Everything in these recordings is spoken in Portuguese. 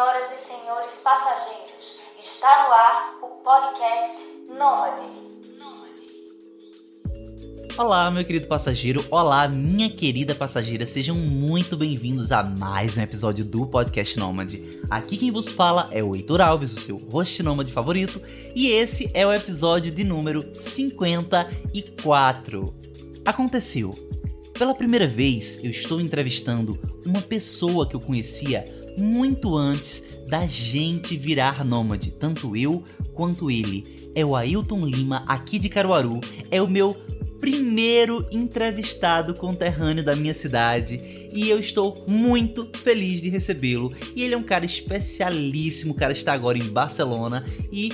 Senhoras e senhores passageiros, está no ar o podcast Nômade. Olá, meu querido passageiro. Olá, minha querida passageira. Sejam muito bem-vindos a mais um episódio do Podcast Nômade. Aqui quem vos fala é o Heitor Alves, o seu host nômade favorito, e esse é o episódio de número 54. Aconteceu. Pela primeira vez, eu estou entrevistando uma pessoa que eu conhecia muito antes da gente virar nômade, tanto eu quanto ele. É o Ailton Lima, aqui de Caruaru. É o meu primeiro entrevistado conterrâneo da minha cidade e eu estou muito feliz de recebê-lo. E ele é um cara especialíssimo, o cara está agora em Barcelona e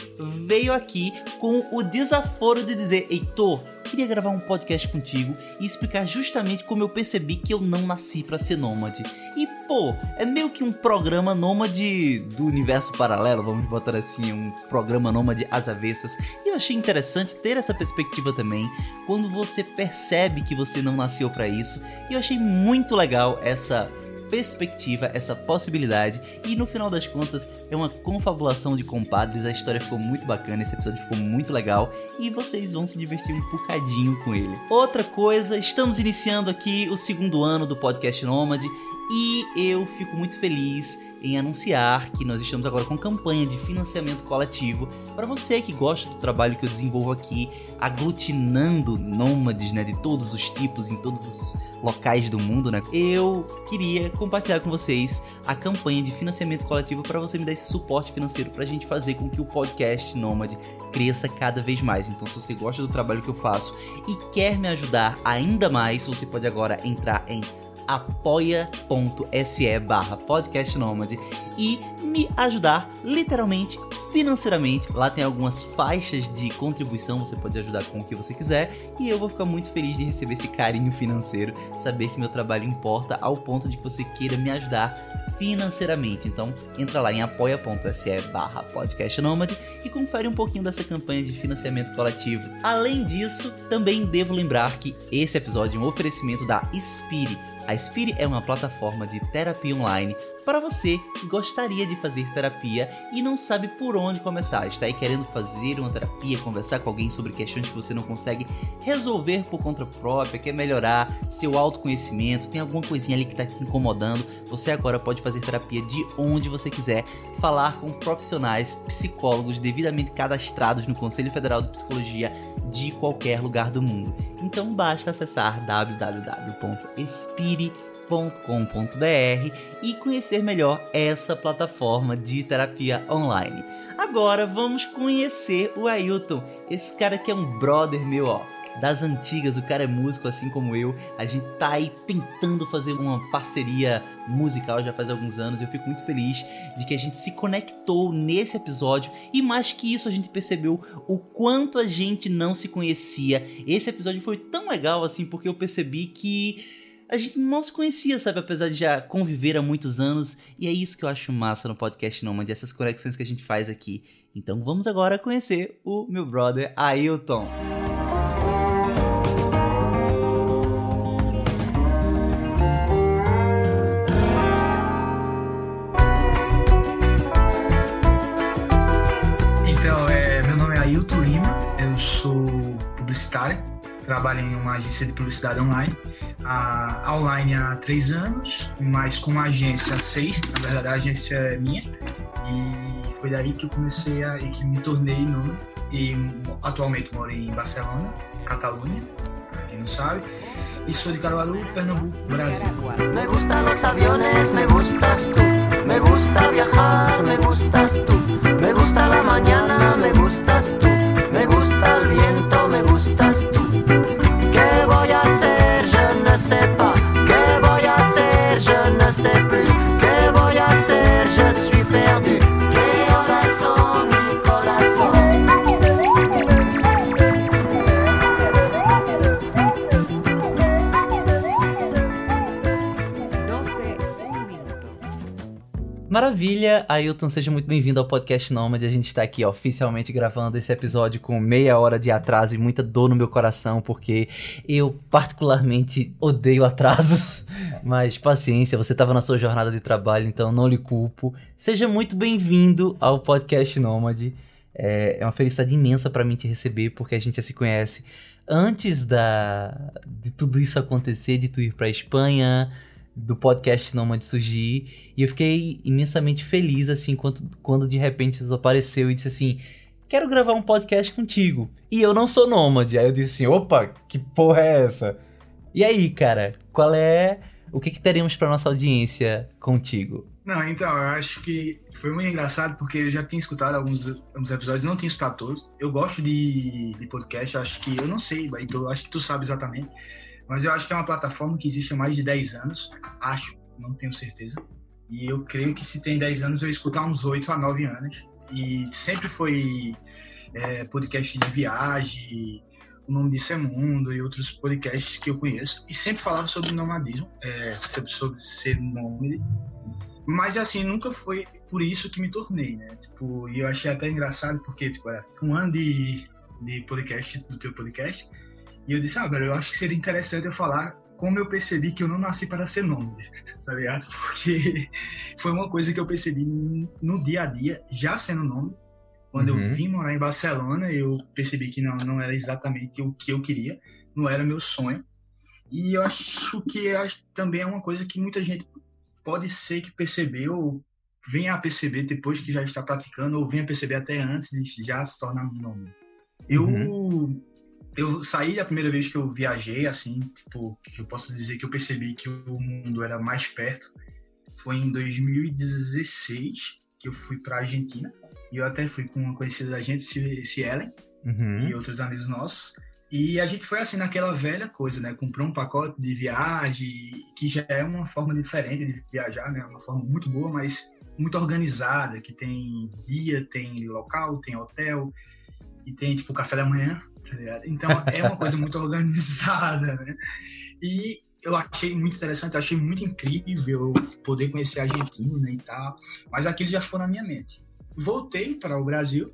veio aqui com o desaforo de dizer: Heitor, queria gravar um podcast contigo e explicar justamente como eu percebi que eu não nasci para ser nômade. E pô, é meio que um programa nômade do universo paralelo, vamos botar assim, um programa nômade às avessas. E eu achei interessante ter essa perspectiva também, quando você percebe que você não nasceu para isso. E eu achei muito legal essa perspectiva, essa possibilidade. E no final das contas, é uma confabulação de compadres. A história ficou muito bacana, esse episódio ficou muito legal e vocês vão se divertir um bocadinho com ele. Outra coisa, estamos iniciando aqui o segundo ano do podcast Nômade e eu fico muito feliz em anunciar que nós estamos agora com campanha de financiamento coletivo para você que gosta do trabalho que eu desenvolvo aqui, aglutinando nômades, né, de todos os tipos em todos os locais do mundo, né? Eu queria compartilhar com vocês a campanha de financiamento coletivo para você me dar esse suporte financeiro para a gente fazer com que o podcast Nômade cresça cada vez mais. Então, se você gosta do trabalho que eu faço e quer me ajudar ainda mais, você pode agora entrar em apoia.se barra podcastnomad e me ajudar literalmente financeiramente. Lá tem algumas faixas de contribuição, você pode ajudar com o que você quiser e eu vou ficar muito feliz de receber esse carinho financeiro, saber que meu trabalho importa ao ponto de que você queira me ajudar financeiramente. Então, entra lá em apoia.se barra podcastnomad e confere um pouquinho dessa campanha de financiamento coletivo. Além disso, também devo lembrar que esse episódio é um oferecimento da Spire a Spire é uma plataforma de terapia online para você que gostaria de fazer terapia e não sabe por onde começar. Está aí querendo fazer uma terapia, conversar com alguém sobre questões que você não consegue resolver por conta própria, quer melhorar seu autoconhecimento, tem alguma coisinha ali que está te incomodando. Você agora pode fazer terapia de onde você quiser, falar com profissionais, psicólogos devidamente cadastrados no Conselho Federal de Psicologia de qualquer lugar do mundo. Então basta acessar www.espire.com.br e conhecer melhor essa plataforma de terapia online. Agora vamos conhecer o Ailton, esse cara que é um brother meu, ó das antigas, o cara é músico assim como eu. A gente tá aí tentando fazer uma parceria musical já faz alguns anos. Eu fico muito feliz de que a gente se conectou nesse episódio e mais que isso a gente percebeu o quanto a gente não se conhecia. Esse episódio foi tão legal assim porque eu percebi que a gente mal se conhecia, sabe? Apesar de já conviver há muitos anos. E é isso que eu acho massa no podcast Nômade, essas conexões que a gente faz aqui. Então vamos agora conhecer o meu brother Ailton. publicitária, trabalho em uma agência de publicidade online. A online há três anos, mas com uma agência há seis. Na verdade, a agência é minha. E foi daí que eu comecei a, e que me tornei nome. E atualmente moro em Barcelona, Catalunha, para quem não sabe. E sou de Caruaru, Pernambuco, Brasil. Me gustan los aviones, me gustas tú. Me gusta viajar, me gustas tú. Me gusta la Maravilha, Ailton, seja muito bem-vindo ao Podcast Nômade. A gente está aqui oficialmente gravando esse episódio com meia hora de atraso e muita dor no meu coração, porque eu particularmente odeio atrasos. Mas paciência, você estava na sua jornada de trabalho, então não lhe culpo. Seja muito bem-vindo ao Podcast Nômade. É, é uma felicidade imensa para mim te receber, porque a gente já se conhece antes da de tudo isso acontecer, de tu ir para Espanha do podcast Nômade surgir. E eu fiquei imensamente feliz, assim, quando, quando de repente isso apareceu e disse assim: Quero gravar um podcast contigo. E eu não sou nômade. Aí eu disse assim: opa, que porra é essa? E aí, cara, qual é. O que, que teremos para nossa audiência contigo? Não, então, eu acho que foi muito engraçado porque eu já tinha escutado alguns, alguns episódios, não tinha escutado todos. Eu gosto de, de podcast, acho que, eu não sei, então, acho que tu sabe exatamente. Mas eu acho que é uma plataforma que existe há mais de 10 anos. Acho, não tenho certeza. E eu creio que se tem 10 anos, eu escutar uns 8 a 9 anos. E sempre foi é, podcast de viagem, o nome disso é Mundo e outros podcasts que eu conheço. E sempre falava sobre nomadismo, é, sobre ser nômade. Mas assim, nunca foi por isso que me tornei, né? Tipo, e eu achei até engraçado porque, tipo, era um ano de, de podcast, do teu podcast, e eu disse, ah, velho, eu acho que seria interessante eu falar como eu percebi que eu não nasci para ser nômade, tá ligado? Porque foi uma coisa que eu percebi no dia a dia, já sendo nômade. Quando uhum. eu vim morar em Barcelona, eu percebi que não, não era exatamente o que eu queria, não era meu sonho. E eu acho que também é uma coisa que muita gente pode ser que percebeu, venha a perceber depois que já está praticando, ou venha a perceber até antes de já se tornar nômade. Eu uhum eu saí a primeira vez que eu viajei, assim, tipo, que eu posso dizer que eu percebi que o mundo era mais perto, foi em 2016 que eu fui para Argentina. E eu até fui com uma conhecida da gente, Cielen, uhum. e outros amigos nossos. E a gente foi assim naquela velha coisa, né? Comprou um pacote de viagem, que já é uma forma diferente de viajar, né? Uma forma muito boa, mas muito organizada, que tem dia, tem local, tem hotel, e tem tipo café da manhã, tá ligado? Então é uma coisa muito organizada, né? E eu achei muito interessante, eu achei muito incrível poder conhecer a Argentina e tal, mas aquilo já ficou na minha mente. Voltei para o Brasil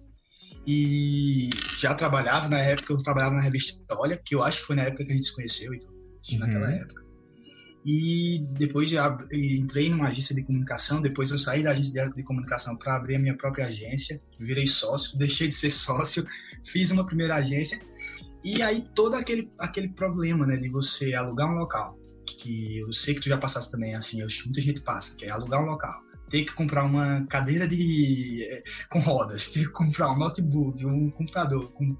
e já trabalhava, na época eu trabalhava na revista Olha, que eu acho que foi na época que a gente se conheceu, então, uhum. naquela época. E depois já entrei numa agência de comunicação, depois eu saí da agência de comunicação para abrir a minha própria agência, virei sócio, deixei de ser sócio, fiz uma primeira agência. E aí todo aquele, aquele problema, né, de você alugar um local, que eu sei que tu já passaste também, assim, eu, muita gente passa, que é alugar um local ter que comprar uma cadeira de eh, com rodas, ter que comprar um notebook, um computador, com,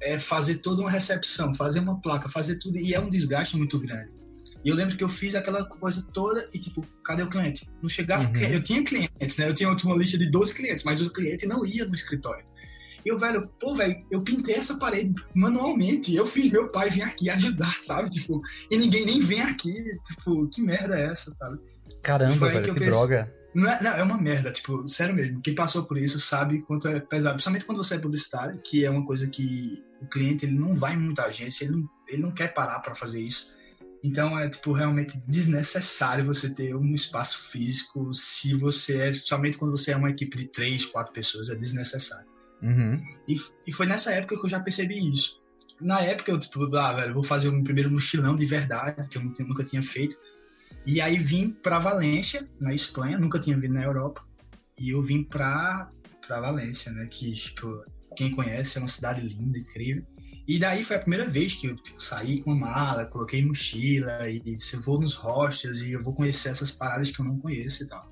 é, fazer toda uma recepção, fazer uma placa, fazer tudo e é um desgaste muito grande. E eu lembro que eu fiz aquela coisa toda e, tipo, cadê o cliente? Não chegava uhum. cliente. Eu tinha clientes, né? Eu tinha uma lista de 12 clientes, mas o cliente não ia no escritório. E eu, velho, pô, velho, eu pintei essa parede manualmente. Eu fiz meu pai vir aqui ajudar, sabe? Tipo, e ninguém nem vem aqui. Tipo, que merda é essa, sabe? Caramba, velho, que, que droga. Não é, não, é uma merda, tipo, sério mesmo. Quem passou por isso sabe quanto é pesado. Principalmente quando você é publicitário, que é uma coisa que o cliente ele não vai em muita agência, ele não, ele não quer parar para fazer isso. Então é tipo realmente desnecessário você ter um espaço físico se você é, somente quando você é uma equipe de três, quatro pessoas, é desnecessário. Uhum. E, e foi nessa época que eu já percebi isso. Na época eu tipo, ah, velho, vou fazer o meu primeiro mochilão de verdade, que eu nunca tinha feito. E aí vim para Valência, na Espanha, nunca tinha vindo na Europa. E eu vim para para Valência, né, que tipo, quem conhece é uma cidade linda, incrível. E daí foi a primeira vez que eu tipo, saí com uma mala, coloquei mochila e disse, eu vou nos hostels e eu vou conhecer essas paradas que eu não conheço e tal.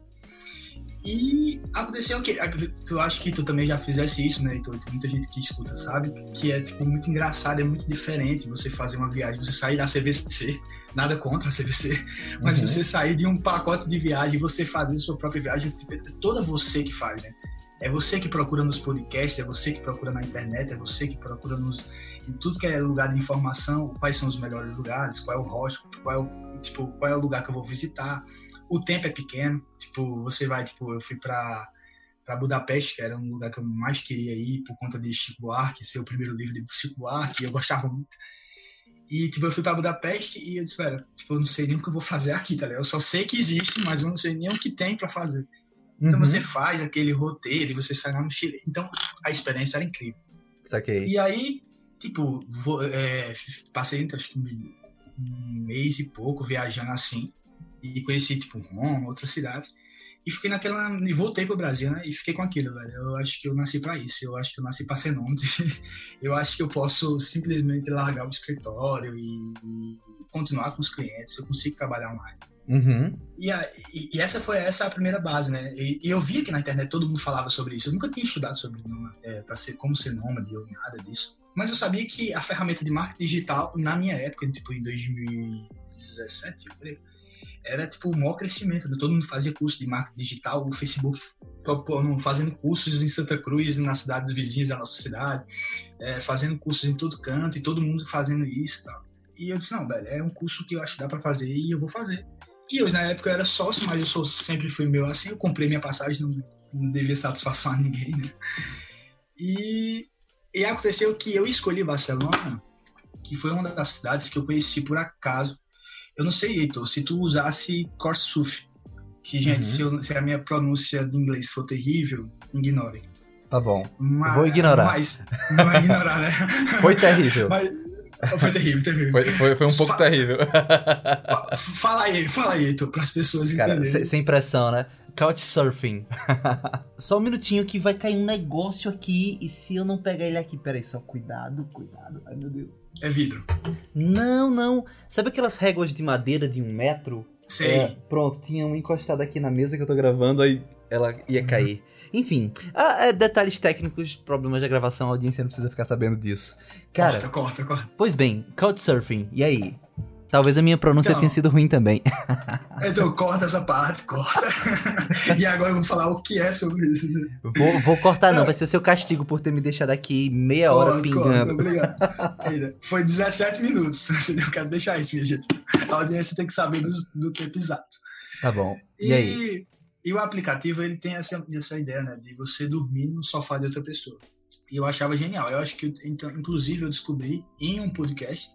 E aconteceu o quê? Tu acha que tu também já fizesse isso, né? Então, tem muita gente que escuta, sabe? Que é, tipo, muito engraçado, é muito diferente você fazer uma viagem, você sair da CVC, nada contra a CVC, mas uhum. você sair de um pacote de viagem, você fazer sua própria viagem, tipo, é toda você que faz, né? É você que procura nos podcasts, é você que procura na internet, é você que procura nos, em tudo que é lugar de informação, quais são os melhores lugares, qual é o hostel, qual é o, tipo, qual é o lugar que eu vou visitar. O tempo é pequeno, tipo, você vai, tipo, eu fui para para Budapeste, que era um lugar que eu mais queria ir por conta de Chico Buarque, ser o primeiro livro de Chico Buarque, eu gostava muito. E, tipo, eu fui para Budapeste e eu disse, velho, tipo, eu não sei nem o que eu vou fazer aqui, tá ligado? Eu só sei que existe, mas eu não sei nem o que tem para fazer. Então Uhum. você faz aquele roteiro e você sai na mochila. Então a experiência era incrível. Saquei. E aí, tipo, vou- é, passei acho que um mês e pouco viajando assim. E conheci, tipo, Roma, outra cidade. E fiquei naquela. E voltei pro Brasil, né? E fiquei com aquilo, velho. Eu acho que eu nasci pra isso. Eu acho que eu nasci pra ser nômade. eu acho que eu posso simplesmente largar o escritório e, e continuar com os clientes. Eu consigo trabalhar online. Uhum. E, a- e- e essa foi essa a primeira base, né? E, e eu via que na internet todo mundo falava sobre isso. Eu nunca tinha estudado sobre é, para ser como ser nômade ou nada disso. Mas eu sabia que a ferramenta de marketing digital na minha época, tipo em 2017, eu creio, era tipo o maior crescimento. né? Todo mundo fazia curso de marketing digital, o Facebook fazendo cursos em Santa Cruz, nas cidades vizinhas da nossa cidade, é, fazendo cursos em todo canto e todo mundo fazendo isso e tal. E eu disse, não, velho, é um curso que eu acho que dá pra fazer e eu vou fazer. E eu, na época, eu era sócio, mas eu sou, sempre fui meu assim. Eu comprei minha passagem, não, não devia satisfação a ninguém, né? E, e aconteceu que eu escolhi Barcelona, que foi uma das cidades que eu conheci por acaso. Eu não sei, Heitor, se tu usasse Coursuf, que, gente, Uhum. se, eu- se a minha pronúncia de inglês for terrível, ignore. Tá bom. Mas- Vou ignorar. Mas, não vai ignorar, né? Foi terrível. Mas, foi terrível, terrível. Foi, foi, foi um pouco Fa- terrível. Fa- Fala aí, fala aí, Heitor, para as pessoas Cara, entenderem. sem pressão, né? Couchsurfing. só um minutinho que vai cair um negócio aqui e se eu não pegar ele aqui, peraí, só cuidado, cuidado. Ai meu Deus. É vidro. Não, não. Sabe aquelas réguas de madeira de um metro? Sei. É, pronto, tinha uma encostada aqui na mesa que eu tô gravando, aí ela ia cair. Enfim, ah, é, detalhes técnicos, problemas da gravação, a audiência não precisa ficar sabendo disso. Cara, Corta, corta, corta. pois bem, Couchsurfing, e aí? Talvez a minha pronúncia Então. tenha sido ruim também. Então, corta essa parte, corta. e agora eu vou falar o que é sobre isso. Né? Vou, vou cortar, não, vai ser o seu castigo por ter me deixado aqui meia hora Corta, corta, pingando. obrigado. Eita, Foi 17 minutos. entendeu? Eu quero deixar isso, minha gente. A audiência tem que saber do, do tempo exato. Tá bom. E, aí? e o aplicativo, ele tem essa, essa ideia, né? De você dormir no sofá de outra pessoa. E eu achava genial. Eu acho que, então, inclusive, eu descobri em um podcast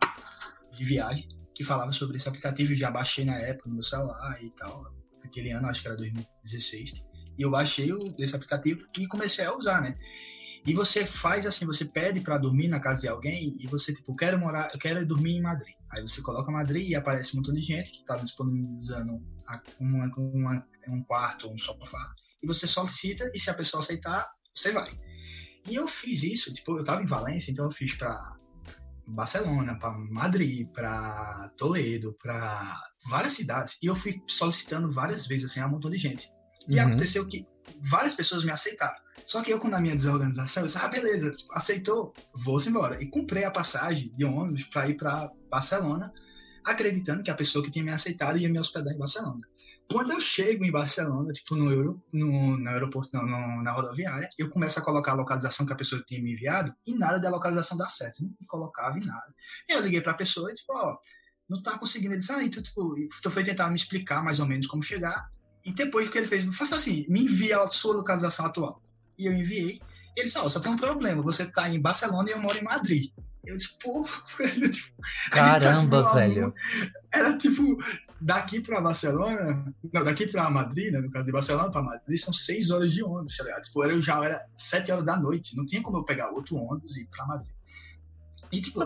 de viagem que falava sobre esse aplicativo. Eu já baixei na época no meu celular e tal. Naquele ano, acho que era 2016. E eu baixei o, esse aplicativo e comecei a usar, né? E você faz assim, você pede para dormir na casa de alguém e você, tipo, quero morar, eu quero dormir em Madrid. Aí você coloca Madrid e aparece um montão de gente que tá disponibilizando uma, uma, um quarto um sofá. E você solicita e se a pessoa aceitar, você vai. E eu fiz isso, tipo, eu tava em Valência, então eu fiz pra Barcelona, para Madrid, para Toledo, para várias cidades. E eu fui solicitando várias vezes, assim, a um montão de gente. E Uhum. aconteceu que várias pessoas me aceitaram. Só que eu, com a minha desorganização, eu disse, ah, beleza, aceitou, vou-se embora. E comprei a passagem de ônibus para ir para Barcelona, acreditando que a pessoa que tinha me aceitado ia me hospedar em Barcelona. Quando eu chego em Barcelona, tipo no, Euro, no, no aeroporto, não, no- na rodoviária, eu começo a colocar a localização que a pessoa tinha me enviado e nada da localização dá certo. Não colocava e nada. Eu liguei para a pessoa e, tipo, ó, não tá conseguindo. Ele disse, ah, então, tipo, então foi tentar me explicar mais ou menos como chegar. E depois o que ele fez, faça assim, me envia a sua localização atual. E eu enviei. Ele disse, ó, só tem um problema, você tá em Barcelona e eu moro em Madrid. Eu disse, pô, tipo, Caramba, Então, tipo, velho. era tipo, daqui pra Barcelona, não, daqui pra Madrid, né, no caso de Barcelona pra Madrid, são seis horas de ônibus, tá ligado? Tipo, eu já era sete horas da noite, não tinha como eu pegar outro ônibus e ir pra Madrid. E, tipo,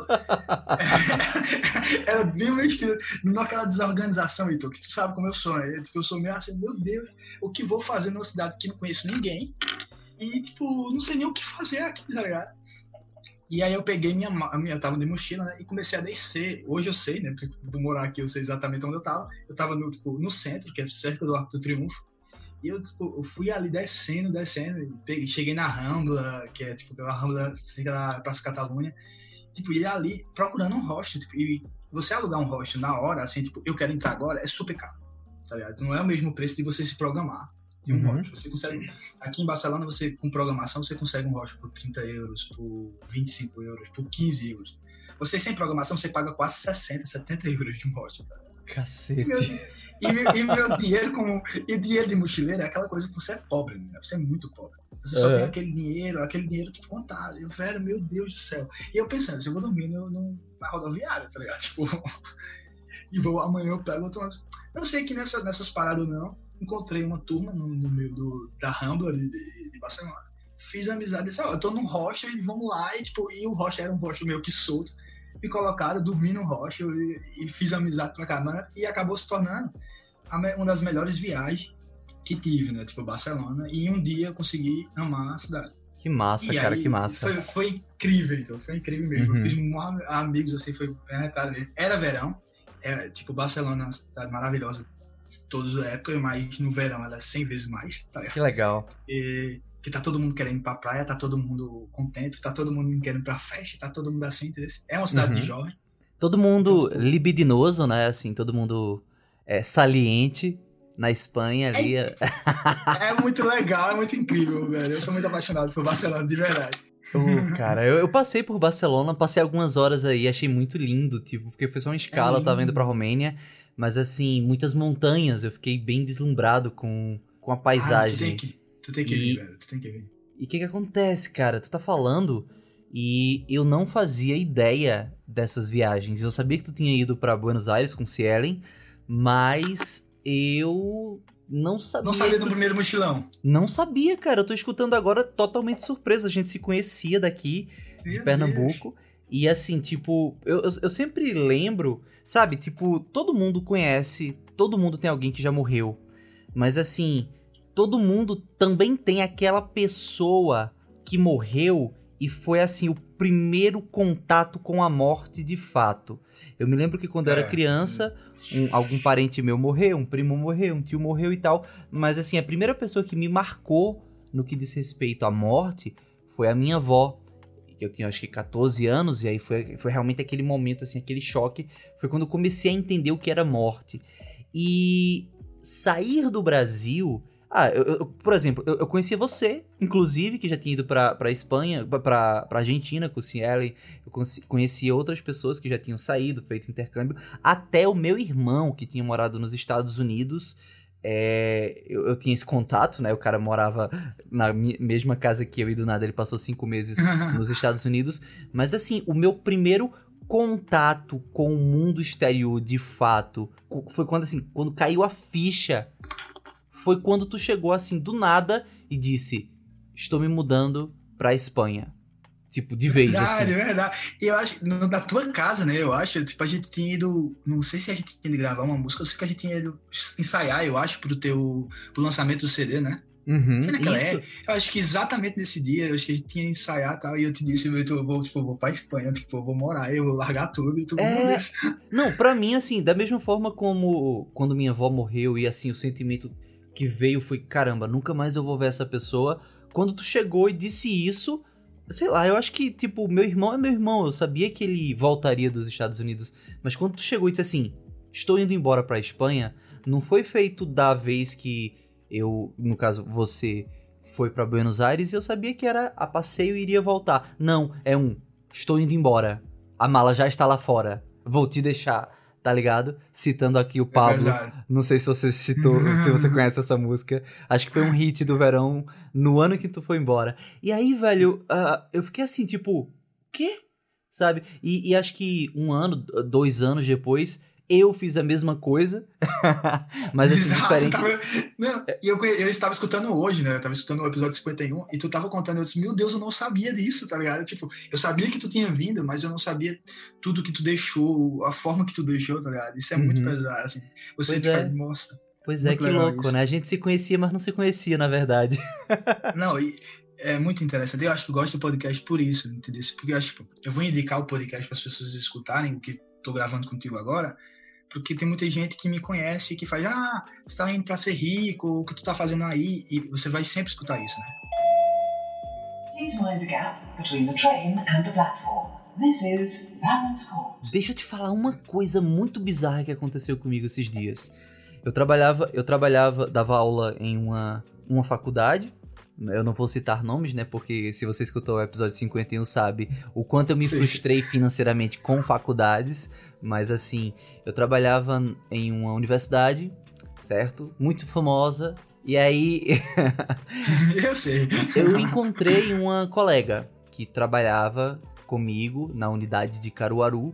era bem meu estilo, naquela desorganização, Heitor, que tu sabe como eu sou, né? Tipo, eu sou meio assim, meu Deus, o que vou fazer numa cidade que não conheço ninguém e, tipo, não sei nem o que fazer aqui, tá ligado? E aí eu peguei minha, minha eu tava de mochila, né, e comecei a descer. Hoje eu sei, né, por morar aqui eu sei exatamente onde eu tava. Eu tava no, tipo, no centro, que é cerca do Arco do Triunfo. E eu, tipo, eu fui ali descendo, descendo, peguei- cheguei na Rambla, que é tipo pela Rambla, cerca da Praça Catalunha. Tipo, e ali procurando um hostel, tipo, e você alugar um hostel na hora, assim, tipo, eu quero entrar agora, é super caro, tá ligado? Não é o mesmo preço de você se programar de um Uhum. Você consegue, aqui em Barcelona, você com programação, você consegue um hostel por 30 euros, por 25 euros, por 15 euros. Você sem programação, você paga quase 60, 70 euros de um hostel, tá ligado? E Cacete. meu, e meu, e meu dinheiro como. E dinheiro de mochileiro é aquela coisa que você é pobre, né? Você é muito pobre. Você só Uhum. tem aquele dinheiro, aquele dinheiro tipo contado. Eu, velho, meu Deus do céu. E eu pensando, se eu vou dormir no, no- na rodoviária, tá ligado? Tipo. e vou amanhã eu pego outro ônibus. Eu sei que nessa, nessas paradas não. Encontrei uma turma no, no meio do, da Rambla de, de, de Barcelona. Fiz amizade, disse, ó, eu tô num hostel e vamos lá, e, tipo, e o hostel era um hostel meio que solto. Me colocaram, dormi no hostel e, e fiz amizade pra caramba, e acabou se tornando uma das melhores viagens que tive, né? Tipo, Barcelona, e um dia eu consegui amar a cidade. Que massa, E cara, aí, que massa. Foi, foi incrível, então, foi incrível mesmo. Uhum. Eu fiz amigos assim, foi bem arretado mesmo. Era verão, é, tipo, Barcelona é uma cidade maravilhosa, todas as épocas, mas no verão ela é 100 vezes mais, tá? Que legal. E, que tá todo mundo querendo ir pra praia, tá todo mundo contente, tá todo mundo querendo ir pra festa, tá todo mundo assim, entendeu? É uma cidade Uhum. de jovem. Todo mundo Então, tipo- libidinoso, né? Assim, todo mundo é, saliente na Espanha ali. é- É muito legal, é muito incrível, velho. Eu sou muito apaixonado por Barcelona, de verdade. Pô, cara, eu, eu passei por Barcelona, passei algumas horas aí, achei muito lindo, tipo, porque foi só uma escala, eu tava indo pra Romênia, mas assim, muitas montanhas, eu fiquei bem deslumbrado com, com a Ah, tu tem paisagem. que, tu tem que E- vir, velho. Tu tem que vir. E o que que acontece, cara? Tu tá falando e eu não fazia ideia dessas viagens. Eu sabia que tu tinha ido pra Buenos Aires com Cielen, mas eu não sabia. Não sabia do primeiro mochilão. Não sabia, cara. Eu tô escutando agora totalmente surpresa. A gente se conhecia daqui de Meu Pernambuco. E assim, tipo, eu, eu, eu sempre lembro, sabe? Tipo, todo mundo conhece, todo mundo tem alguém que já morreu. Mas assim, todo mundo também tem aquela pessoa que morreu e foi assim o primeiro contato com a morte de fato. Eu me lembro que quando eu era É. criança, um- algum parente meu morreu, um primo morreu, um tio morreu e tal. Mas assim, a primeira pessoa que me marcou no que diz respeito à morte foi a minha avó. Que eu tinha acho que 14 anos, e aí foi, foi realmente aquele momento, assim, aquele choque. Foi quando eu comecei a entender o que era morte. E sair do Brasil. Ah, eu, eu- por exemplo, eu, eu conhecia você, inclusive, que já tinha ido pra, pra Espanha, pra, pra Argentina com o Cielen. Eu conheci- conhecia outras pessoas que já tinham saído, feito intercâmbio. Até o meu irmão, que tinha morado nos Estados Unidos. É, eu, eu tinha esse contato, né? O cara morava na mesma casa que eu e do nada ele passou cinco meses nos Estados Unidos. Mas assim, o meu primeiro contato com o mundo exterior, de fato, foi quando assim, quando caiu a ficha. Foi quando tu chegou assim do nada e disse: "Estou me mudando pra Espanha". Tipo, de vez verdade, assim. é verdade. E eu acho, no- na tua casa, né? Eu acho, tipo, a gente tinha ido. Não sei se a gente tinha ido gravar uma música, eu sei que a gente tinha ido ensaiar, eu acho, pro teu. pro lançamento do CD, né? Uhum, Foi naquela isso. Eu acho que exatamente nesse dia, eu acho que a gente tinha ensaiar e tal, e eu te disse, eu eu vou, tipo, eu vou pra Espanha, tipo, eu vou morar, eu vou largar tudo e tudo. É. Não, pra mim, assim, da mesma forma como quando minha avó morreu e assim, o sentimento que veio foi: caramba, nunca mais eu vou ver essa pessoa. Quando tu chegou e disse isso, sei lá, eu acho que, tipo, meu irmão é meu irmão. Eu sabia que ele voltaria dos Estados Unidos. Mas quando tu chegou e disse assim: estou indo embora pra Espanha, não foi feito da vez que eu, no caso, você foi pra Buenos Aires e eu sabia que era a passeio e iria voltar. Não, é um: estou indo embora. A mala já está lá fora. Vou te deixar, tá ligado? Citando aqui o Pablo. Pesado. Não sei se você citou, se você conhece essa música. Acho que foi um hit do verão no ano que tu foi embora. E aí, velho, ah, eu fiquei assim, tipo, quê? Sabe? E, e acho que um ano, dois anos depois, eu fiz a mesma coisa. Mas assim, Exato, diferente. tava- Não, e eu, eu estava escutando hoje, né? Eu estava escutando o episódio 51 e tu tava contando, eu disse, meu Deus, eu não sabia disso, tá ligado? Tipo, eu sabia que tu tinha vindo, mas eu não sabia tudo que tu deixou, a forma que tu deixou, tá ligado? Isso é muito Uhum. pesado, assim. Você Pois tipo, é. mostra. Pois é, Muito que louco, isso. né? A gente se conhecia, mas não se conhecia, na verdade. Não, e é muito interessante. Eu acho que eu gosto do podcast por isso, entendeu? Porque eu acho que eu vou indicar o podcast para as pessoas escutarem o que tô gravando contigo agora, porque tem muita gente que me conhece e que faz, ah, você tá indo para ser rico, o que tu tá fazendo aí? E você vai sempre escutar isso, né? Please mind the gap between the train and the platform. This is Baron's Court. Deixa eu te falar uma coisa muito bizarra que aconteceu comigo esses dias. Eu trabalhava, eu trabalhava, dava aula em uma, uma faculdade. Eu não vou citar nomes, né? Porque se você escutou o episódio 51 sabe o quanto eu me Sim. frustrei financeiramente com faculdades. Mas assim, eu trabalhava em uma universidade, certo? Muito famosa. E aí eu sei. eu encontrei uma colega que trabalhava comigo na unidade de Caruaru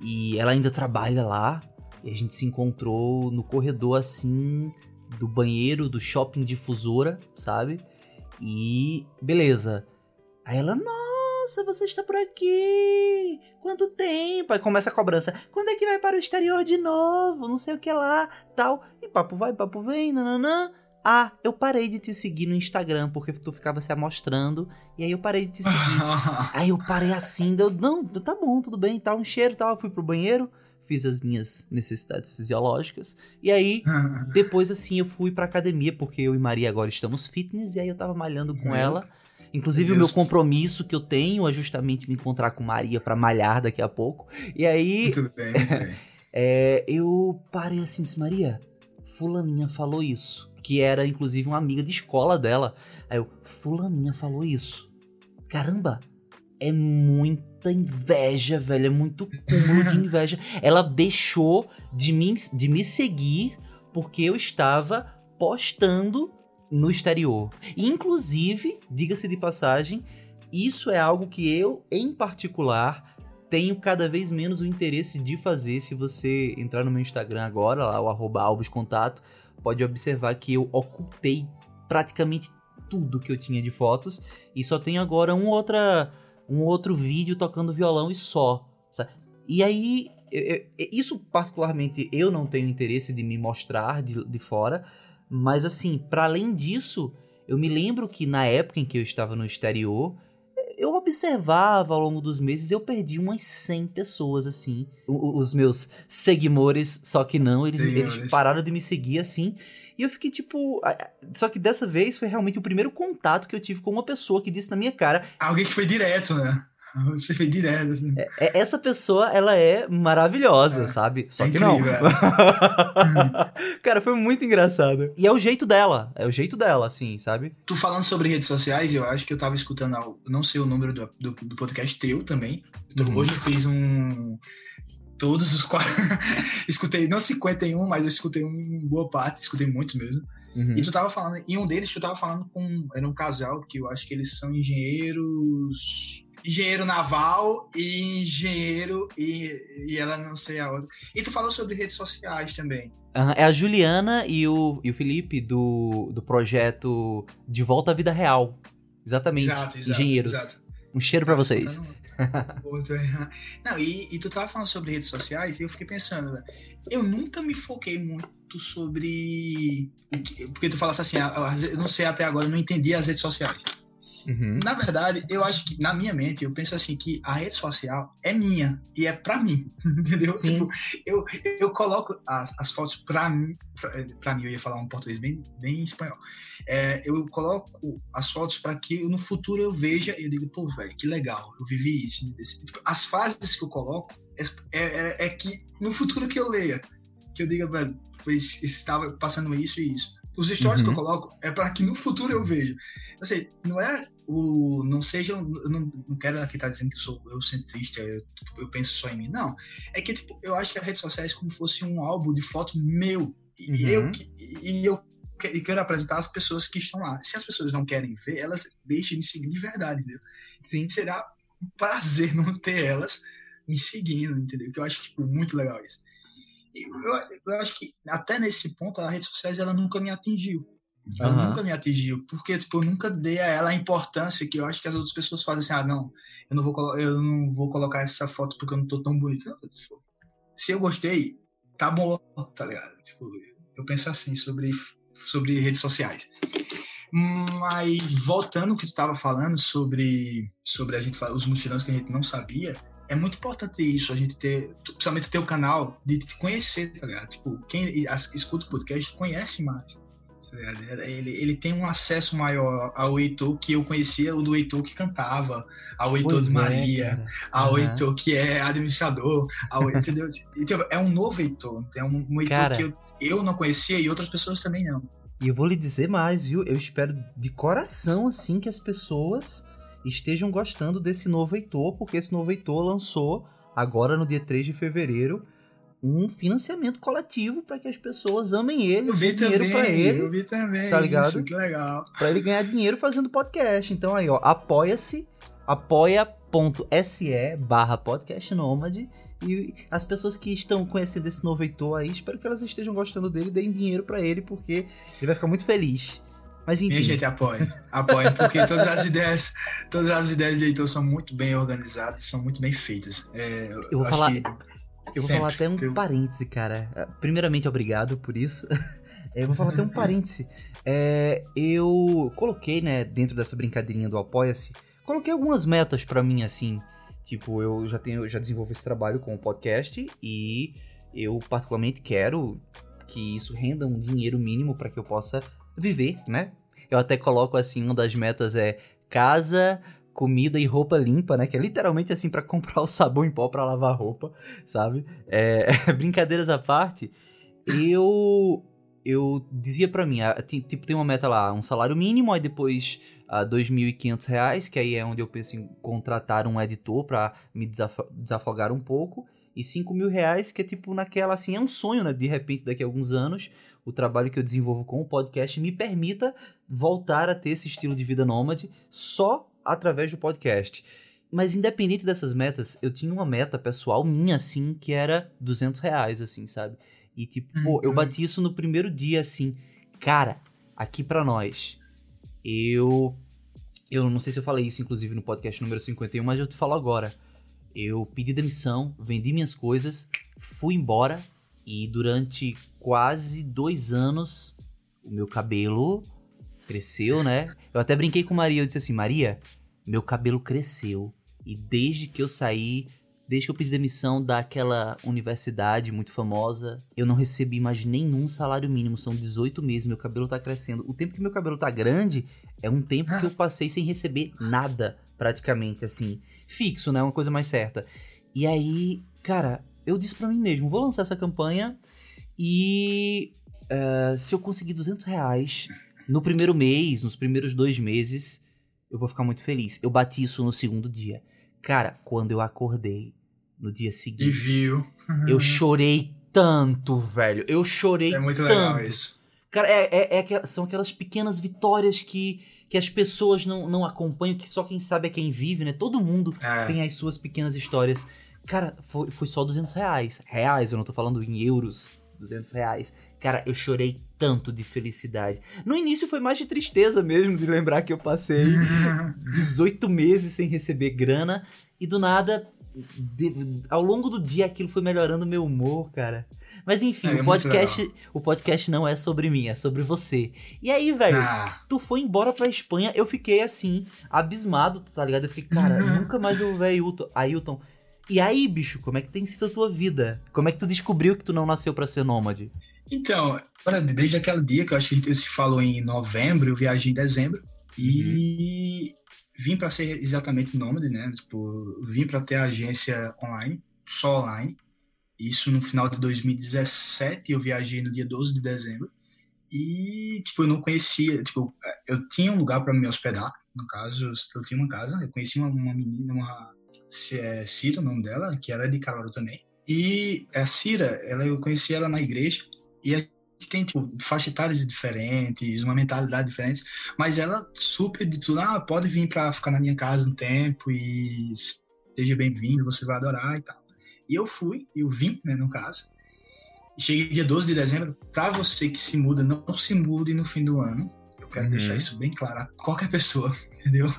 e ela ainda trabalha lá. E a gente se encontrou no corredor assim do banheiro do shopping difusora, sabe? E beleza. Aí ela, nossa, você está por aqui! Quanto tempo? Aí começa a cobrança. Quando é que vai para o exterior de novo? Não sei o que lá, tal. E papo vai, papo vem, nananã. Ah, eu parei de te seguir no Instagram porque tu ficava se amostrando. E aí eu parei de te seguir. aí eu parei assim, deu, não, tá bom, tudo bem, tá um cheiro e tal. Eu fui pro banheiro, fiz as minhas necessidades fisiológicas. E aí, depois assim, eu fui pra academia, porque eu e Maria agora estamos fitness. E aí eu tava malhando com ela. Inclusive, Meu o meu Deus. compromisso que eu tenho é justamente me encontrar com Maria pra malhar daqui a pouco. E aí, Muito bem, muito bem. é, eu parei assim disse, Maria, fulaninha falou isso. Que era, inclusive, uma amiga de escola dela. Aí eu, fulaninha falou isso. Caramba, é muita inveja, velho. É muito cúmulo de inveja. Ela deixou de, mim, de me seguir porque eu estava postando no exterior. E, inclusive, diga-se de passagem, isso é algo que eu, em particular, tenho cada vez menos o interesse de fazer. Se você entrar no meu Instagram agora, lá o alvescontato, pode observar que eu ocultei praticamente tudo que eu tinha de fotos e só tenho agora um, outra, um outro vídeo tocando violão e só. sabe? E aí, eu- eu- isso particularmente eu não tenho interesse de me mostrar de, de fora, mas assim, para além disso, eu me lembro que na época em que eu estava no exterior, eu observava ao longo dos meses, eu perdi umas 100 pessoas, assim. Os meus seguidores, só que não, eles, eles pararam de me seguir, assim. E eu fiquei tipo. Só que dessa vez foi realmente o primeiro contato que eu tive com uma pessoa que disse na minha cara. Alguém que foi direto, né? Você foi direto, assim. "É- Essa pessoa, ela é maravilhosa, É, sabe? Só é que incrível, não. cara, foi muito engraçado. E é o jeito dela. É o jeito dela, assim, sabe? Tu falando sobre redes sociais, eu acho que eu tava escutando, algo- não sei o número do, do, do podcast teu também. Então, Uhum. Hoje eu fiz um. Todos os quatro. escutei, não 51, mas eu escutei um boa parte, escutei muitos mesmo. Uhum. E tu tava falando, e um deles tu tava falando com. Era um casal que eu acho que eles são engenheiros. Engenheiro naval e engenheiro e, e ela não sei a outra. E tu falou sobre redes sociais também. É a Juliana e o, e o Felipe do, do projeto De Volta à Vida Real. Exatamente. Exato, exato. Engenheiros. Exato. Um cheiro pra vocês. Outro, é. Não, e, e tu tava falando sobre redes sociais e eu fiquei pensando, né, eu nunca me foquei muito sobre. Porque tu falasse assim, eu não sei até agora, eu não entendi as redes sociais. Uhum. Na verdade, eu acho que, na minha mente, eu penso assim que a rede social é minha e é pra mim, entendeu? Sim. Tipo, eu, eu coloco as, as fotos pra mim, pra, pra mim, eu ia falar um português bem, bem espanhol. É, eu coloco as fotos pra que no futuro eu veja e eu digo, pô, velho, que legal, eu vivi isso. Tipo, as frases que eu coloco é, é, é que no futuro que eu leia, que eu diga, velho, pois estava passando isso e isso. Os stories Uhum. que eu coloco é para que no futuro eu veja. Eu sei, não é o. Não seja. Eu não, não quero aqui estar dizendo que eu sou eucentrista, eu, eu penso só em mim. Não. É que, tipo, eu acho que as redes sociais é como se fosse um álbum de foto meu. E Uhum. eu, e eu que- e quero apresentar as pessoas que estão lá. Se as pessoas não querem ver, elas deixem de seguir de verdade, entendeu? Sim. Será um prazer não ter elas me seguindo, entendeu? Que eu acho tipo, muito legal isso. Eu, eu acho que até nesse ponto a rede sociais ela nunca me atingiu. Ela Aham. nunca me atingiu, porque tipo, eu nunca dei a ela a importância que eu acho que as outras pessoas fazem assim, ah, não, eu não vou, eu não vou colocar essa foto porque eu não tô tão bonito. Tipo, se eu gostei, tá bom, tá ligado? Tipo, eu penso assim sobre, sobre redes sociais. Mas voltando ao que tu estava falando sobre, sobre a gente os mutirões que a gente não sabia, é muito importante isso, a gente ter, principalmente ter o canal de te conhecer, tá ligado? Tipo, quem escuta o podcast conhece mais. Tá? Ele, ele tem um acesso maior ao Heitor que eu conhecia, o do Heitor que cantava, ao Heitor Pois de é, Maria, cara. ao Aham. Heitor que é administrador, ao entendeu? Então, é um novo Heitor, é um, um Heitor Cara. que eu, eu não conhecia e outras pessoas também não. E eu vou lhe dizer mais, viu? Eu espero de coração, assim, que as pessoas estejam gostando desse novo Heitor, porque esse novo Heitor lançou, agora no dia 3 de fevereiro, um financiamento coletivo para que as pessoas amem ele, Eu vi dinheiro para ele, eu vi também. tá ligado? Isso, que legal. para ele ganhar dinheiro fazendo podcast. Então aí, ó, apoia-se, apoia.se barra podcast nômade E as pessoas que estão conhecendo esse novo Heitor aí, espero que elas estejam gostando dele e deem dinheiro para ele, porque ele vai ficar muito feliz. Mas enfim. Minha gente, apoie. Apoie, porque todas as ideias, todas as ideias de Heitor são muito bem organizadas, são muito bem feitas. É, eu vou falar. Eu vou sempre, falar até um parêntese, cara. Primeiramente, obrigado por isso. eu vou falar até um parêntese. É, eu coloquei, né, dentro dessa brincadeirinha do Apoia-se, coloquei algumas metas pra mim, assim. Tipo, eu já tenho, já desenvolvi esse trabalho com o podcast e eu particularmente quero que isso renda um dinheiro mínimo pra que eu possa viver, né? Eu até coloco assim, uma das metas é casa, comida e roupa limpa, né? Que é literalmente assim pra comprar o sabão em pó pra lavar roupa, sabe? É, brincadeiras à parte, eu eu dizia pra mim, ah, ti- tipo tem uma meta lá, um salário mínimo, aí depois ah, 2.500 reais, que aí é onde eu penso em contratar um editor pra me desaf- desafogar um pouco, e 5 mil reais, que é tipo naquela assim, é um sonho, né? De repente, daqui a alguns anos, o trabalho que eu desenvolvo com o podcast me permita voltar a ter esse estilo de vida nômade só através do podcast. Mas independente dessas metas, eu tinha uma meta pessoal minha, assim, que era 200 reais, assim, sabe? E tipo, pô, eu Uhum. bati isso no primeiro dia, assim. Cara, aqui pra nós, eu... Eu não sei se eu falei isso, inclusive, no podcast número 51, mas eu te falo agora. Eu pedi demissão, vendi minhas coisas, fui embora e durante quase dois anos o meu cabelo cresceu, né? Eu até brinquei com Maria, eu disse assim, Maria, meu cabelo cresceu. E desde que eu saí, desde que eu pedi demissão daquela universidade muito famosa, eu não recebi mais nenhum salário mínimo. São 18 meses, meu cabelo tá crescendo. O tempo que meu cabelo tá grande é um tempo que eu passei sem receber nada, praticamente, assim. Fixo, né? Uma coisa mais certa. E aí, cara, eu disse pra mim mesmo, vou lançar essa campanha e eh, se eu conseguir 200 reais no primeiro mês, nos primeiros dois meses, eu vou ficar muito feliz. Eu bati isso no segundo dia. Cara, quando eu acordei no dia E seguinte, viu. eu chorei tanto, velho. Eu chorei É muito tanto. legal isso. Cara, é, é- é são aquelas pequenas vitórias que, que as pessoas não, não acompanham, que só quem sabe é quem vive, né? Todo mundo É. tem as suas pequenas histórias. Cara, foi, foi só 200 reais. Reais, eu não tô falando em euros. 200 reais. Cara, eu chorei tanto de felicidade. No início foi mais de tristeza mesmo, de lembrar que eu passei 18 meses sem receber grana. E do nada, de- ao longo do dia, aquilo foi melhorando meu humor, cara. Mas enfim, É, é o, podcast, o podcast não é sobre mim, é sobre você. E aí, velho, Ah, tu foi embora pra Espanha, eu fiquei assim, abismado, tá ligado? Eu fiquei, cara, nunca mais eu vou ver Ailton. Ailton. E aí, bicho, como é que tem sido a tua vida? Como é que tu descobriu que tu não nasceu pra ser nômade? Então, desde aquele dia que eu acho que a gente se falou em novembro, eu viajei em dezembro e vim para ser exatamente nômade, né? Tipo, vim para ter agência online, só online. Isso no final de 2017, eu viajei no dia 12 de dezembro. E, tipo, eu não conhecia, tipo, eu tinha um lugar para me hospedar, no caso, eu tinha uma casa, eu conheci uma, uma menina, uma é, Cira, o nome dela, que ela é de Caruaru também. E a Cira, ela, eu conheci ela na igreja, e a gente tem, tipo, faixa etárias diferentes, uma mentalidade diferente, mas ela super de tudo, ah, pode vir pra ficar na minha casa um tempo e seja bem-vindo, você vai adorar e tal. E eu fui, eu vim, né, no caso. Cheguei dia 12 de dezembro, pra você que se muda, não se mude no fim do ano. Eu quero Uhum. deixar isso bem claro a qualquer pessoa, entendeu?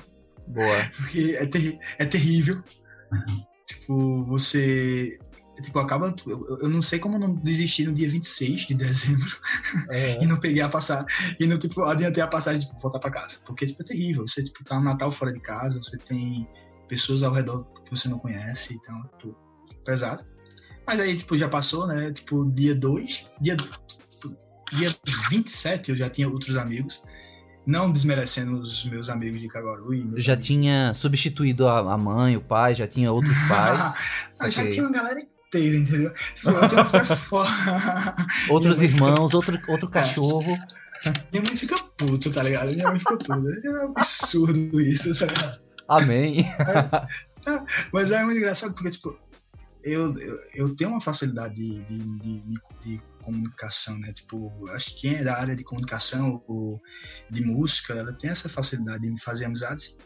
Boa. Porque é, terri é terrível. Tipo, você. Tipo, acaba. Eu, eu não sei como não desistir no dia 26 de dezembro e não peguei a passagem. E não, tipo, adiantei a passagem de tipo, voltar pra casa. Porque, tipo, é terrível. Você, tipo, tá no Natal fora de casa, você tem pessoas ao redor que você não conhece, então, tipo, pesado. Mas aí, tipo, já passou, né? Tipo, dia 2, dia, tipo, dia 27 eu já tinha outros amigos. Não desmerecendo os meus amigos de Caguaru e meus Já amigos tinha substituído a mãe, o pai, já tinha outros pais. Ah, já tinha uma galera inteira, entendeu? Tipo, eu que ficar fora. Outros mãe fica- irmãos, outro, outro cachorro. Minha mãe fica puta, tá ligado? Minha mãe fica puta. É um absurdo isso, tá ligado? Amém. Mas é muito engraçado porque, tipo, eu, eu, eu tenho uma facilidade de, de, de, de comunicação, né? Tipo, acho que quem é da área de comunicação ou de música, ela tem essa facilidade de fazer amizades.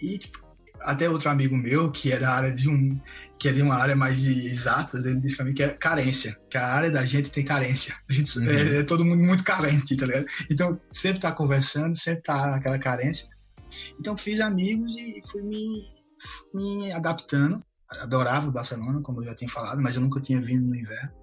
E, tipo, até outro amigo meu, que é da área de um. que é de uma área mais de exatas, ele disse pra mim que é carência, que a área da gente tem carência. A gente, uhum. é, é, todo mundo muito carente, tá ligado? Então, sempre tá conversando, sempre tá aquela carência. Então, fiz amigos e fui me, me adaptando. Adorava o Barcelona, como eu já tinha falado, mas eu nunca tinha vindo no inverno.